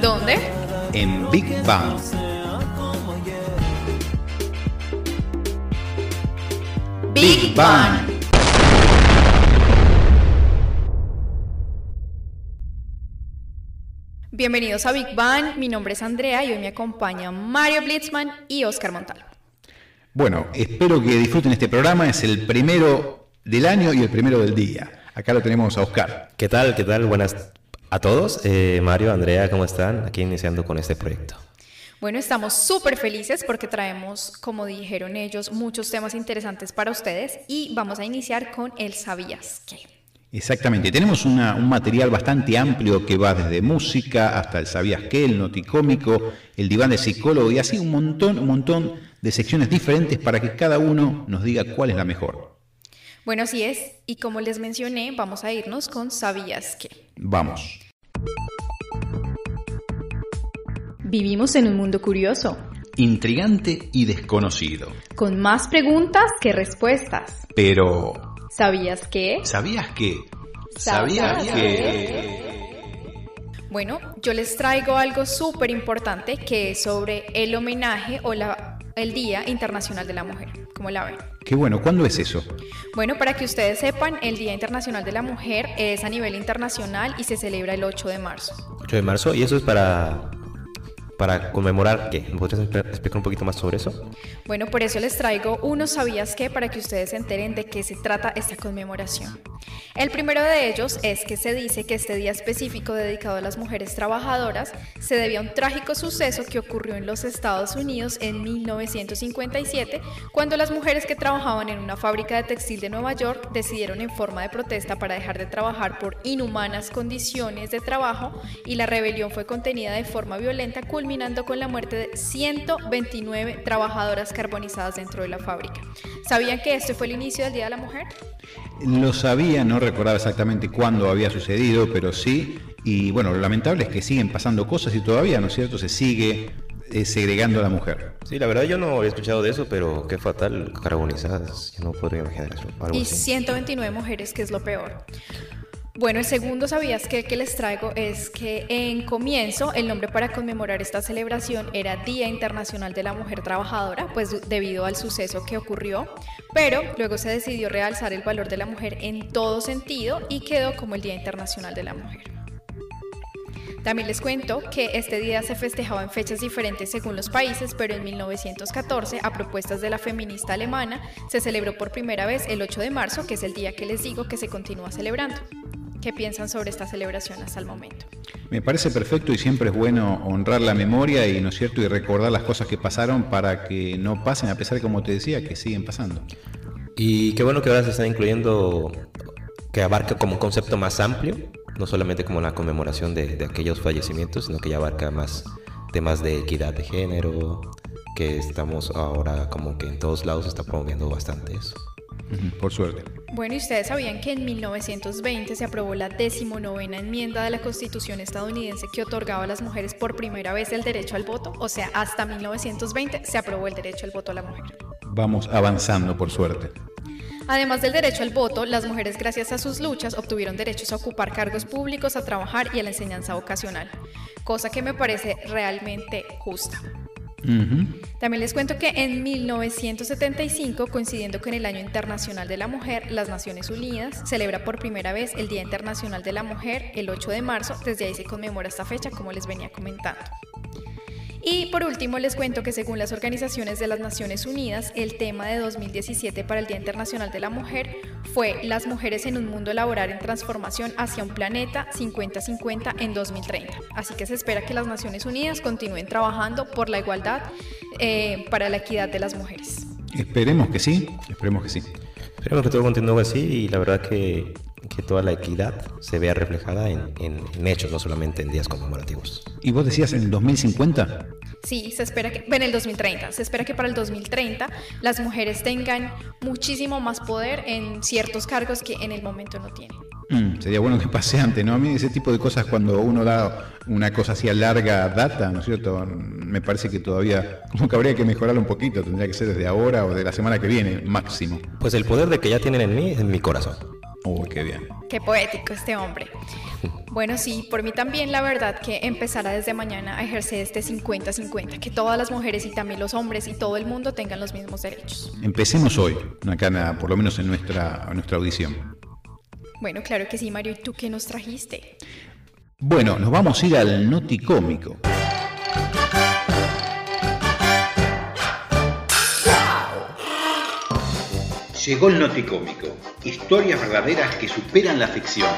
¿Dónde? en Big Bang. Big Bang. Bienvenidos a Big Bang. Mi nombre es Andrea y hoy me acompañan Mario Blitzman y Oscar Montalvo. Bueno, espero que disfruten este programa. Es el primero del año y el primero del día. Acá lo tenemos a Oscar. ¿Qué tal? ¿Qué tal? Buenas a todos. Eh, Mario, Andrea, ¿cómo están? Aquí iniciando con este proyecto. Bueno, estamos súper felices porque traemos, como dijeron ellos, muchos temas interesantes para ustedes y vamos a iniciar con el ¿Sabías qué? Exactamente, tenemos una- un material bastante amplio que va desde música hasta el sabías qué, el noticómico, el diván de psicólogo y así un montón, un montón de secciones diferentes para que cada uno nos diga cuál es la mejor. Bueno, así es. Y como les mencioné, vamos a irnos con ¿Sabías qué? Vamos. Vivimos en un mundo curioso, Intrigante y desconocido. con más preguntas que respuestas. Pero, ¿Sabías qué? ¿sabías qué? ¿Sabías que... Bueno, yo les traigo algo súper importante que es sobre el homenaje o la, el Día Internacional de la Mujer. ¿Cómo la ven? Qué bueno, ¿cuándo es eso? Bueno, para que ustedes sepan, el Día Internacional de la Mujer es a nivel internacional y se celebra el 8 de marzo. 8 de marzo, y eso es para, para conmemorar qué. ¿Me podrías expl- explicar un poquito más sobre eso? Bueno, por eso les traigo unos sabías qué para que ustedes se enteren de qué se trata esta conmemoración. El primero de ellos es que se dice que este día específico dedicado a las mujeres trabajadoras se debía a un trágico suceso que ocurrió en los Estados Unidos en 1957, cuando las mujeres que trabajaban en una fábrica de textil de Nueva York decidieron en forma de protesta para dejar de trabajar por inhumanas condiciones de trabajo y la rebelión fue contenida de forma violenta, culminando con la muerte de 129 trabajadoras carbonizadas dentro de la fábrica. ¿Sabían que este fue el inicio del Día de la Mujer? Lo sabía, no recordaba exactamente cuándo había sucedido, pero sí. Y bueno, lo lamentable es que siguen pasando cosas y todavía, ¿no es cierto? Se sigue eh, segregando a la mujer. Sí, la verdad yo no había escuchado de eso, pero qué fatal, carbonizadas. Yo no podría imaginar eso. algo Y así. 129 mujeres, que es lo peor. Bueno, el segundo sabías que, que les traigo es que en comienzo el nombre para conmemorar esta celebración era Día Internacional de la Mujer Trabajadora, pues debido al suceso que ocurrió, pero luego se decidió realzar el valor de la mujer en todo sentido y quedó como el Día Internacional de la Mujer. También les cuento que este día se festejaba en fechas diferentes según los países, pero en 1914, a propuestas de la feminista alemana, se celebró por primera vez el 8 de marzo, que es el día que les digo que se continúa celebrando. ¿Qué piensan sobre esta celebración hasta el momento? Me parece perfecto y siempre es bueno honrar la memoria y, ¿no es cierto?, y recordar las cosas que pasaron para que no pasen, a pesar de, como te decía, que siguen pasando. Y qué bueno que ahora se está incluyendo, que abarca como un concepto más amplio, no solamente como la conmemoración de, de aquellos fallecimientos, sino que ya abarca más temas de equidad de género, que estamos ahora como que en todos lados se está promoviendo bastante eso. Por suerte. Bueno, ¿y ustedes sabían que en 1920 se aprobó la decimonovena enmienda de la Constitución estadounidense que otorgaba a las mujeres por primera vez el derecho al voto? O sea, hasta 1920 se aprobó el derecho al voto a la mujer. Vamos avanzando, por suerte. Además del derecho al voto, las mujeres gracias a sus luchas obtuvieron derechos a ocupar cargos públicos, a trabajar y a la enseñanza vocacional, cosa que me parece realmente justa. También les cuento que en 1975, coincidiendo con el Año Internacional de la Mujer, las Naciones Unidas celebra por primera vez el Día Internacional de la Mujer el 8 de marzo. Desde ahí se conmemora esta fecha, como les venía comentando. Y por último les cuento que según las organizaciones de las Naciones Unidas, el tema de 2017 para el Día Internacional de la Mujer fue las mujeres en un mundo laboral en transformación hacia un planeta 50-50 en 2030. Así que se espera que las Naciones Unidas continúen trabajando por la igualdad eh, para la equidad de las mujeres. Esperemos que sí, esperemos que sí. Esperemos que todo continúe así y la verdad que, que toda la equidad se vea reflejada en, en- en hechos, no solamente en días conmemorativos. ¿Y vos decías en el 2050? Sí, se espera que, en el 2030, se espera que para el 2030 las mujeres tengan muchísimo más poder en ciertos cargos que en el momento no tienen. Mm, sería bueno que pase antes, ¿no? A mí ese tipo de cosas cuando uno da una cosa así a larga data, ¿no es cierto? Me parece que todavía como que habría que mejorarlo un poquito, tendría que ser desde ahora o de la semana que viene, máximo. Pues el poder de que ya tienen en mí es en mi corazón. Uy, qué bien. Qué poético este hombre. Bueno, sí, por mí también la verdad que empezara desde mañana a ejercer este 50-50, que todas las mujeres y también los hombres y todo el mundo tengan los mismos derechos. Empecemos hoy, en- por lo menos en nuestra, en nuestra audición. Bueno, claro que sí, Mario, ¿y tú qué nos trajiste? Bueno, nos vamos a ir al noticómico. Llegó el noticómico. Historias verdaderas que superan la ficción.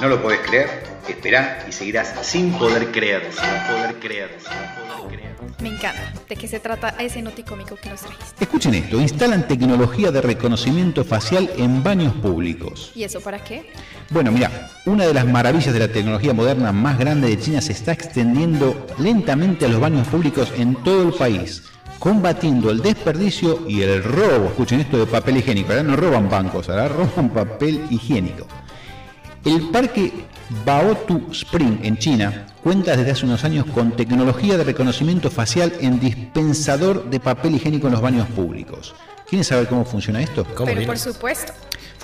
¿No lo podés creer? Esperá y seguirás sin poder creer, sin poder creer, sin poder creer. Me encanta. ¿De qué se trata ese noticómico que nos trajiste? Escuchen esto, instalan tecnología de reconocimiento facial en baños públicos. ¿Y eso para qué? Bueno, mira, una de las maravillas de la tecnología moderna más grande de China se está extendiendo lentamente a los baños públicos en todo el país, combatiendo el desperdicio y el robo. Escuchen esto de papel higiénico. Ahora no roban bancos, ahora roban papel higiénico. El parque Baotu Spring en China cuenta desde hace unos años con tecnología de reconocimiento facial en dispensador de papel higiénico en los baños públicos. ¿Quieren saber cómo funciona esto? ¿Cómo Pero por supuesto.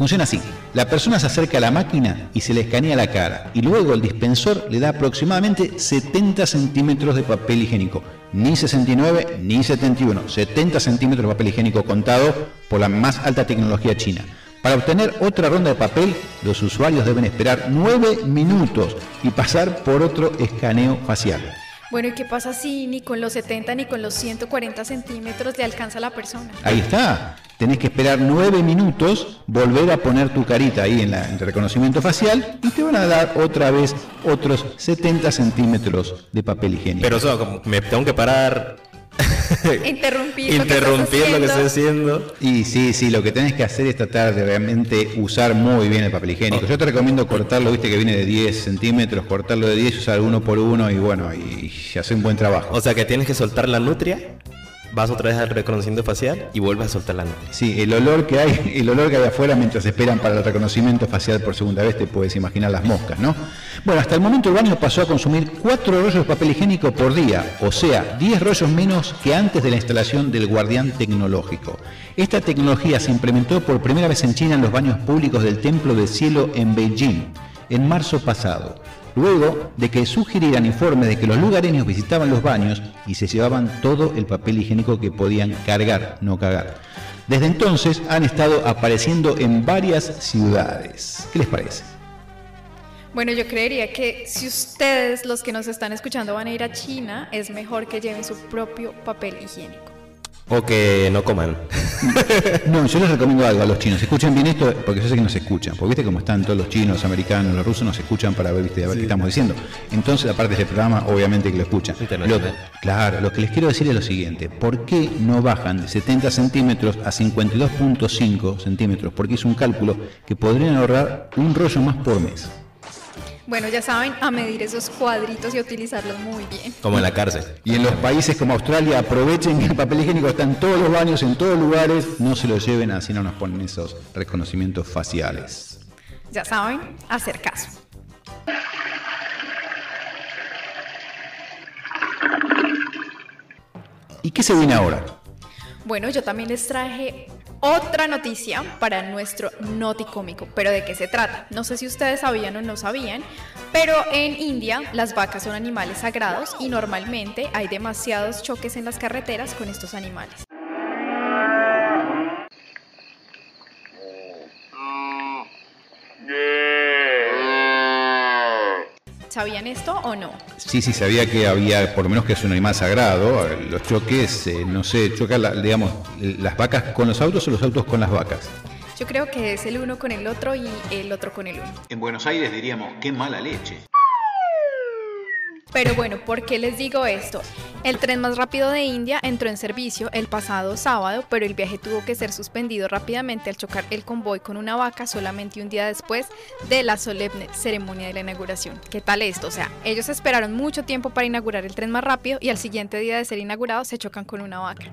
Funciona así. La persona se acerca a la máquina y se le escanea la cara. Y luego el dispensor le da aproximadamente 70 centímetros de papel higiénico. Ni 69 ni 71. 70 centímetros de papel higiénico contado por la más alta tecnología china. Para obtener otra ronda de papel, los usuarios deben esperar 9 minutos y pasar por otro escaneo facial. Bueno, ¿y qué pasa si ni con los 70 ni con los 140 centímetros le alcanza a la persona? Ahí está. Tenés que esperar nueve minutos, volver a poner tu carita ahí en, la, en el reconocimiento facial y te van a dar otra vez otros 70 centímetros de papel higiénico. Pero eso, como me tengo que parar. Interrumpir lo que Interrumpir lo que estoy haciendo. haciendo. y sí, sí, lo que tenés que hacer es tratar de realmente usar muy bien el papel higiénico. Yo te recomiendo cortarlo, viste que viene de 10 centímetros, cortarlo de 10, usar uno por uno y bueno, y, y hacer un buen trabajo. O sea que tienes que soltar la nutria vas otra vez al reconocimiento facial y vuelves a soltar la nave. Sí, el olor que hay, el olor que hay afuera mientras esperan para el reconocimiento facial por segunda vez, te puedes imaginar las moscas, ¿no? Bueno, hasta el momento el baño pasó a consumir 4 rollos de papel higiénico por día, o sea, 10 rollos menos que antes de la instalación del guardián tecnológico. Esta tecnología se implementó por primera vez en China en los baños públicos del Templo del Cielo en Beijing, en marzo pasado luego de que sugirieran informes de que los lugareños visitaban los baños y se llevaban todo el papel higiénico que podían cargar, no cagar. Desde entonces han estado apareciendo en varias ciudades. ¿Qué les parece? Bueno, yo creería que si ustedes, los que nos están escuchando, van a ir a China, es mejor que lleven su propio papel higiénico. O que no coman. No, yo les recomiendo algo a los chinos. Escuchen bien esto porque yo sé que nos escuchan. Porque viste cómo están todos los chinos, los americanos, los rusos, nos escuchan para ver, ¿viste? A ver qué estamos diciendo. Entonces, aparte de este programa, obviamente que lo escuchan. Internacional. Lo- claro, lo que les quiero decir es lo siguiente. ¿Por qué no bajan de 70 centímetros a 52.5 centímetros? Porque es un cálculo que podrían ahorrar un rollo más por mes. Bueno, ya saben, a medir esos cuadritos y a utilizarlos muy bien. Como en la cárcel. Y en los países como Australia aprovechen que el papel higiénico está en todos los baños, en todos lugares, no se lo lleven así no nos ponen esos reconocimientos faciales. Ya saben, hacer caso. ¿Y qué se viene ahora? Bueno, yo también les traje otra noticia para nuestro noticómico. ¿Pero de qué se trata? No sé si ustedes sabían o no sabían, pero en India las vacas son animales sagrados y normalmente hay demasiados choques en las carreteras con estos animales. ¿Sabían esto o no? Sí, sí, sabía que había, por lo menos que es un animal sagrado, los choques, eh, no sé, chocan, la- digamos, las vacas con los autos o los autos con las vacas. Yo creo que es el uno con el otro y el otro con el uno. En Buenos Aires diríamos, qué mala leche. Pero bueno, ¿por qué les digo esto? El tren más rápido de India entró en servicio el pasado sábado, pero el viaje tuvo que ser suspendido rápidamente al chocar el convoy con una vaca solamente un día después de la solemne ceremonia de la inauguración. ¿Qué tal esto? O sea, ellos esperaron mucho tiempo para inaugurar el tren más rápido y al siguiente día de ser inaugurado se chocan con una vaca.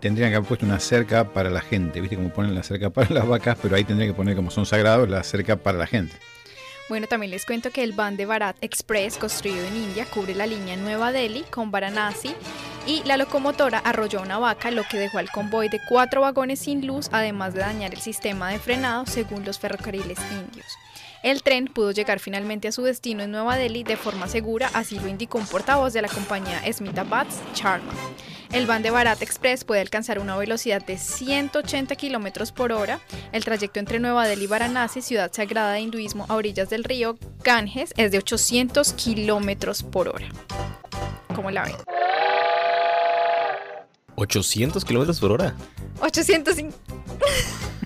Tendrían que haber puesto una cerca para la gente, ¿viste? Como ponen la cerca para las vacas, pero ahí tendrían que poner, como son sagrados, la cerca para la gente. Bueno, también les cuento que el Vande Bharat Express, construido en India, cubre la línea Nueva Delhi con Varanasi y la locomotora arrolló una vaca, lo que dejó al convoy de cuatro vagones sin luz, además de dañar el sistema de frenado según los ferrocarriles indios. El tren pudo llegar finalmente a su destino en Nueva Delhi de forma segura, así lo indicó un portavoz de la compañía Smitabat Sharma. El Vande Bharat Express puede alcanzar una velocidad de 180 kilómetros por hora. El trayecto entre Nueva Delhi y Varanasi, ciudad sagrada de hinduismo a orillas del río Ganges, es de 800 kilómetros por hora. ¿Cómo la ven? 800 kilómetros por hora. 805.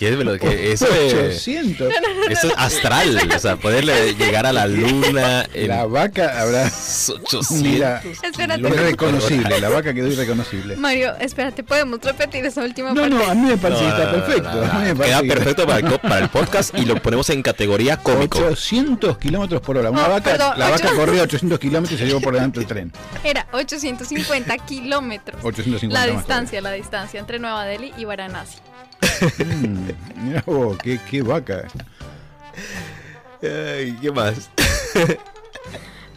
¿Qué es que eso, es, 800. eso es astral. O sea, poderle llegar a la luna en La vaca habrá... 800. Mira, Espérate. irreconocible, la vaca quedó irreconocible. Mario, espérate, ¿podemos repetir esa última No, parte? no, a mí me parece No, que está no, no, perfecto. no, no, a mí me no. parece Queda que- perfecto para el, co- para el podcast y lo ponemos en categoría cómico. 800 kilómetros por hora. Una No, vaca, perdón, la vaca corría 800 kilómetros y se llevó por delante el tren. Era 850 kilómetros. 850 La distancia, la distancia entre Nueva Delhi y Varanasi. Mm, qué, qué vaca. Ay, ¿Qué más?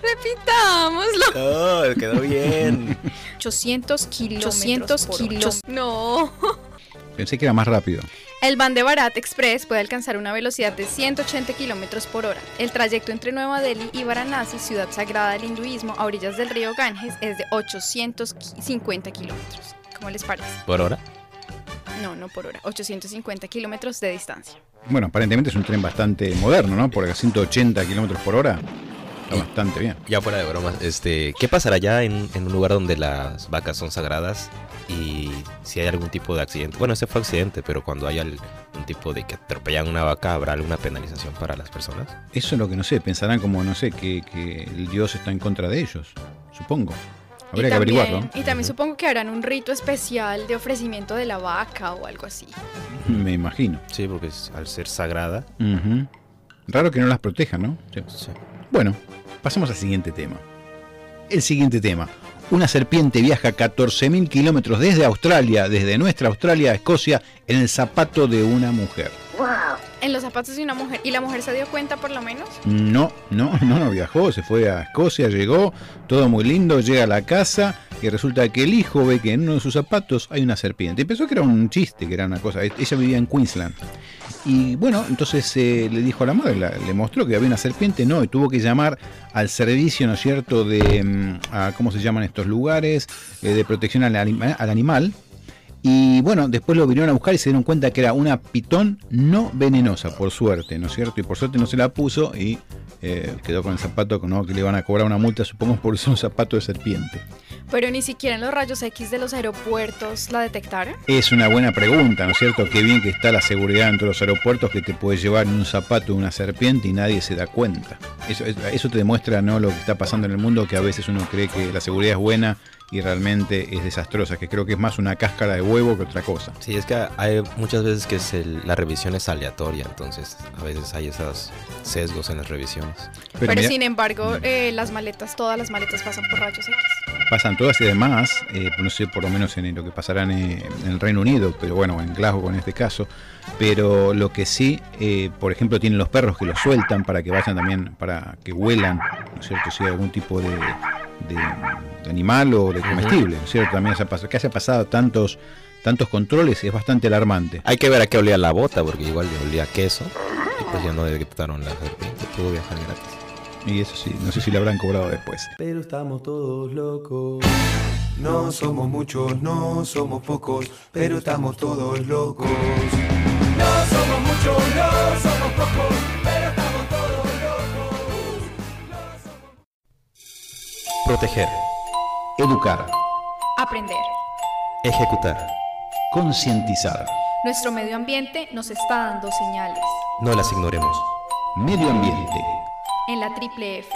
Repitámoslo. No, quedó bien. 800 kilómetros. 800 kilómetros. No. Pensé que era más rápido. El Vande Bharat Express puede alcanzar una velocidad de 180 kilómetros por hora. El trayecto entre Nueva Delhi y Varanasi, ciudad sagrada del hinduismo a orillas del río Ganges, es de 850 kilómetros. ¿Cómo les parece? ¿Por hora? No, no por hora. 850 kilómetros de distancia. Bueno, aparentemente es un tren bastante moderno, ¿no? Porque a 180 kilómetros por hora está Y- bastante bien. Ya fuera de bromas, este, ¿qué pasará ya en, en un lugar donde las vacas son sagradas y si hay algún tipo de accidente? Bueno, ese fue accidente, pero cuando hay algún tipo de que atropellan una vaca, ¿habrá alguna penalización para las personas? Eso es lo que no sé. Pensarán como, no sé, que, que el dios está en contra de ellos. Supongo. Habría y que también, averiguarlo. Y también supongo que harán un rito especial de ofrecimiento de la vaca o algo así. Me imagino. Sí, porque es- al ser sagrada. Raro que no las protejan, ¿no? Sí. sí. Bueno, pasamos al siguiente tema. el siguiente tema. Una serpiente viaja 14.000 kilómetros desde Australia, desde nuestra Australia a Escocia, en el zapato de una mujer. En los zapatos de una mujer. ¿Y la mujer se dio cuenta por lo menos? No, no, no, no viajó, se fue a Escocia, llegó, todo muy lindo, llega a la casa y resulta que el hijo ve que en uno de sus zapatos hay una serpiente. Y pensó que era un chiste, que era una cosa. Ella vivía en Queensland. Y bueno, entonces eh, le dijo a la madre, le mostró que había una serpiente, no, y tuvo que llamar al servicio, ¿no es cierto?, de, mm, ¿cómo se llaman estos lugares?, eh, de protección al, al animal. Y bueno, después lo vinieron a buscar y se dieron cuenta que era una pitón no venenosa, por suerte, ¿no es cierto? Y por suerte no se la puso y eh, quedó con el zapato ¿no? que le iban a cobrar una multa, supongo, por usar un zapato de serpiente. Pero ni siquiera en los rayos X de los aeropuertos la detectaron. Es una buena pregunta, ¿no es cierto? Qué bien que está la seguridad en todos los aeropuertos que te puedes llevar en un zapato una serpiente y nadie se da cuenta. Eso, eso te demuestra ¿no? lo que está pasando en el mundo, que a veces uno cree que la seguridad es buena y realmente es desastrosa, que creo que es más una cáscara de huevo que otra cosa. Sí, es que hay muchas veces que la revisión es aleatoria, entonces a veces hay esos sesgos en las revisiones. Pero, sin embargo, eh, las maletas, todas las maletas pasan por rayos X. Pasan todas y además, eh, no sé por lo menos en lo que pasarán en, el Reino Unido, pero bueno, en Glasgow en este caso, pero lo que sí, eh, por ejemplo, tienen los perros que los sueltan para que vayan también, para que huelan, ¿no es cierto?, si hay algún tipo de de, animal o de comestible, ¿cierto? También se ha pasado, que haya pasado tantos tantos controles es bastante alarmante. Hay que ver a qué olía la bota, porque igual le olía queso y pues ya no detectaron la serpiente, pudo viajar gratis. Y eso sí, no sé si le habrán cobrado después. Pero estamos todos locos. No somos muchos, no somos pocos, pero estamos todos locos. No somos muchos, no somos pocos, pero estamos todos Proteger. Educar. Aprender. Ejecutar. Concientizar. Nuestro medio ambiente nos está dando señales. No las ignoremos. Medio ambiente. En la triple F.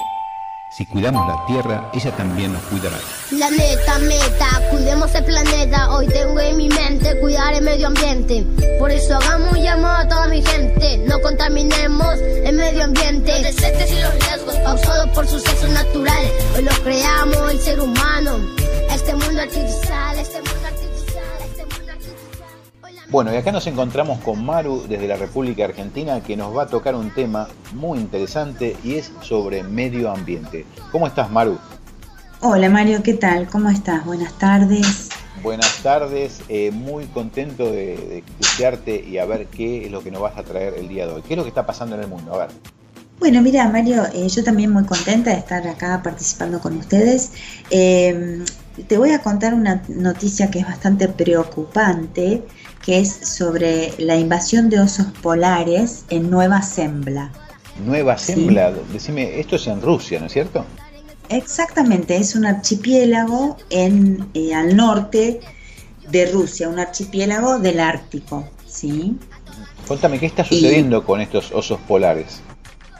Si cuidamos la tierra, ella también nos cuidará. Planeta, meta, cuidemos el planeta. Hoy tengo en mi mente cuidar el medio ambiente. Por eso hagamos un llamado a toda mi gente. No contaminemos el medio ambiente. Los desechos y los riesgos causados por sucesos naturales. Hoy los creamos el ser humano. Este mundo artificial, este mundo bueno, y acá nos encontramos con Maru desde la República Argentina que nos va a tocar un tema muy interesante y es sobre medio ambiente. ¿Cómo estás, Maru? Hola, Mario, ¿qué tal? ¿Cómo estás? Buenas tardes. Buenas tardes, eh, muy contento de, escucharte y a ver qué es lo que nos vas a traer el día de hoy. ¿Qué es lo que está pasando en el mundo? A ver. Bueno, mira, Mario, eh, yo también muy contenta de estar acá participando con ustedes. Eh, te voy a contar una noticia que es bastante preocupante que es sobre la invasión de osos polares en Nueva Zembla. Nueva Zembla, decime, esto es en Rusia, ¿no es cierto? Exactamente, es un archipiélago en, eh, al norte de Rusia, un archipiélago del Ártico, ¿sí? Cuéntame, ¿qué está sucediendo con estos osos polares?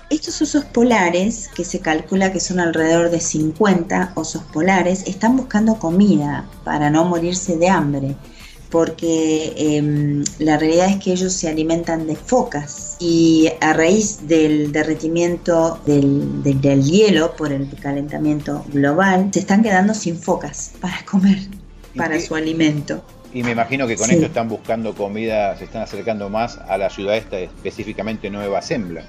Estos osos polares, que se calcula que son alrededor de 50 osos polares, están buscando comida para no morirse de hambre porque em, la realidad es que ellos se alimentan de focas y a raíz del derretimiento del, hielo por el calentamiento global, se están quedando sin focas para comer, para su alimento. Y me imagino que con esto están buscando comida, se están acercando más a la ciudad esta, específicamente Nueva Zembla.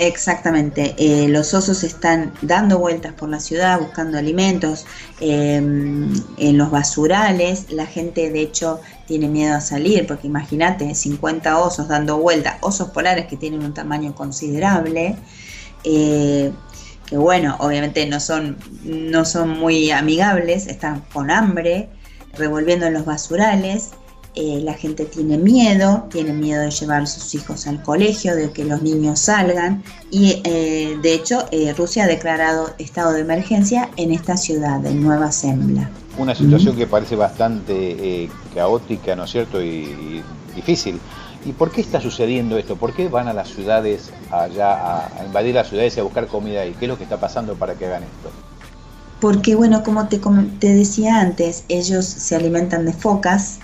Exactamente, eh, los osos están dando vueltas por la ciudad buscando alimentos, em, en los basurales, la gente de hecho tiene miedo a salir, porque imagínate, 50 osos dando vueltas, osos polares que tienen un tamaño considerable, eh, que bueno, obviamente no son, no son muy amigables, están con hambre, revolviendo en los basurales, eh, la gente tiene miedo, tiene miedo de llevar a sus hijos al colegio, de que los niños salgan y eh, de hecho eh, Rusia ha declarado estado de emergencia en esta ciudad, de Nueva Zembla. Una situación que parece bastante caótica, ¿no es cierto? Y, difícil. ¿Y por qué está sucediendo esto? ¿Por qué van a las ciudades allá a, invadir las ciudades y a buscar comida ahí? ¿Qué es lo que está pasando para que hagan esto? Porque bueno, como te, te decía antes, ellos se alimentan de focas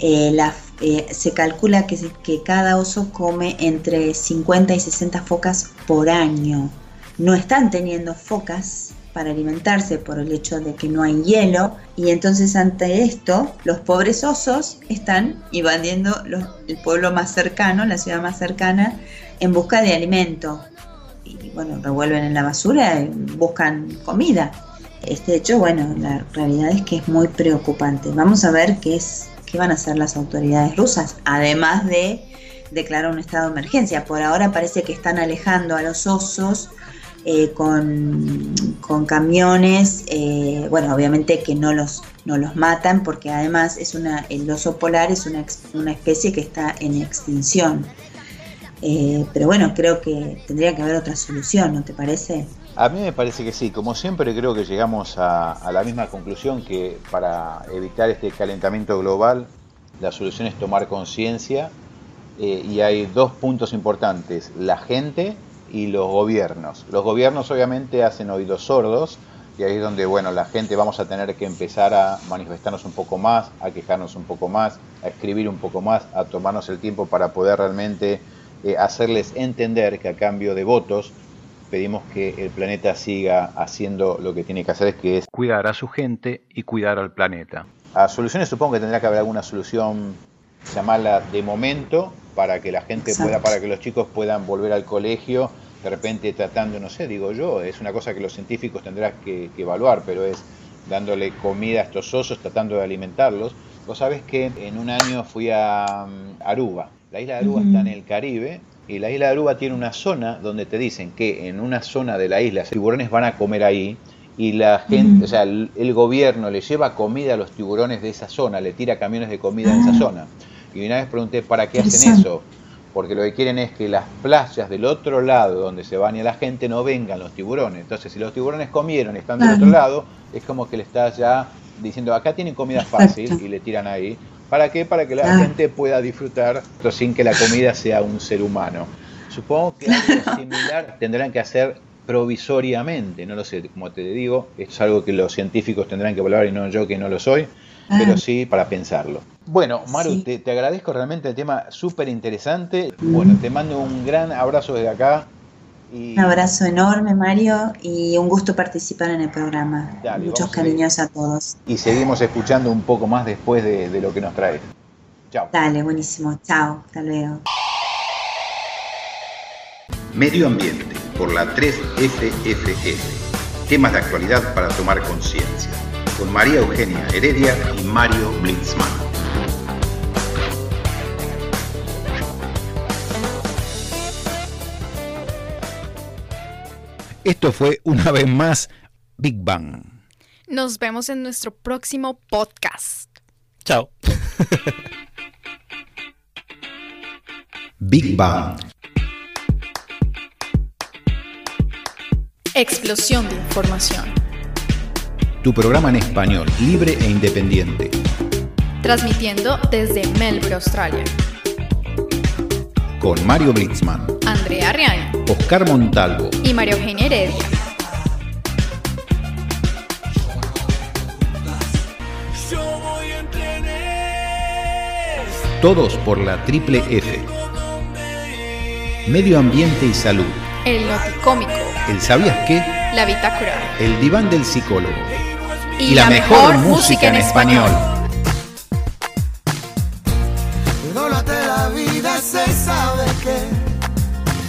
eh, eh, se calcula que, cada oso come entre 50 y 60 focas por año. No están teniendo focas para alimentarse por el hecho de que no hay hielo y entonces ante esto los pobres osos están invadiendo el pueblo más cercano, la ciudad más cercana, en busca de alimento. Y bueno, revuelven en la basura y buscan comida. Este hecho, bueno, la realidad es que es muy preocupante. Vamos a ver qué es qué van a hacer las autoridades rusas, además de declarar un estado de emergencia. Por ahora parece que están alejando a los osos eh, con, camiones, eh, bueno, obviamente que no los, no los matan porque además es una, el oso polar es una, una especie que está en extinción. Eh, pero bueno, creo que tendría que haber otra solución, ¿no te parece? A mí me parece que sí, como siempre creo que llegamos a, la misma conclusión que para evitar este calentamiento global la solución es tomar conciencia y hay dos puntos importantes, la gente y los gobiernos. Los gobiernos obviamente hacen oídos sordos y ahí es donde bueno, la gente vamos a tener que empezar a manifestarnos un poco más, a quejarnos un poco más, a escribir un poco más, a tomarnos el tiempo para poder realmente eh, hacerles entender que a cambio de votos pedimos que el planeta siga haciendo lo que tiene que hacer, que es cuidar a su gente y cuidar al planeta. A soluciones supongo que tendrá que haber alguna solución, llamarla de momento, para que la gente pueda, para que los chicos puedan volver al colegio, de repente tratando, no sé, digo yo, es una cosa que los científicos tendrán que, evaluar, pero es dándole comida a estos osos, tratando de alimentarlos. Vos sabés que en un año fui a mm, Aruba. La isla de Aruba está en el Caribe y la isla de Aruba tiene una zona donde te dicen que en una zona de la isla los tiburones van a comer ahí y la gente, o sea, el, gobierno le lleva comida a los tiburones de esa zona, le tira camiones de comida en esa ah. zona. Y una vez pregunté, ¿para qué hacen eso? Porque lo que quieren es que las playas del otro lado donde se baña la gente no vengan los tiburones. Entonces, si los tiburones comieron y están del otro lado, es como que le estás ya diciendo, acá tienen comida fácil y le tiran ahí. ¿Para qué? Para que la gente pueda disfrutar pero sin que la comida sea un ser humano. Supongo que algo similar tendrán que hacer provisoriamente, no lo sé, como te digo, es algo que los científicos tendrán que evaluar y no yo que no lo soy, pero ah. sí para pensarlo. Bueno, Maru, te, agradezco realmente el tema súper interesante. Bueno, te mando un gran abrazo desde acá. Un abrazo enorme, Mario, y un gusto participar en el programa. Muchos cariños a, todos. Y seguimos escuchando un poco más después de, de lo que nos trae. Chao. Dale, buenísimo. Chao, hasta luego. Medio Ambiente por la 3FFF. Temas de actualidad para tomar conciencia. Con María Eugenia Heredia y Mario Blitzman. Esto fue una vez más Big Bang. Nos vemos en nuestro próximo podcast. Chao. Big Bang. Explosión de información. Tu programa en español, libre e independiente. Transmitiendo desde Melbourne, Australia con Mario Blitzman, Andrea Oscar Montalvo y Mario Eugenia Heredia. Todos por la triple F. Medio ambiente y salud. El noticómico. El sabías qué. La bitácora. El diván del psicólogo. Y, la, mejor, música en español.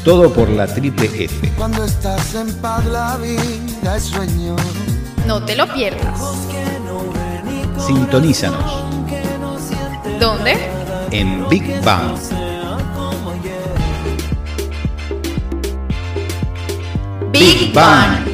Todo por la triple F. Cuando estás en paz la vida es sueño. No te lo pierdas. Sintonízanos. ¿Dónde? En Big Bang. Big Bang.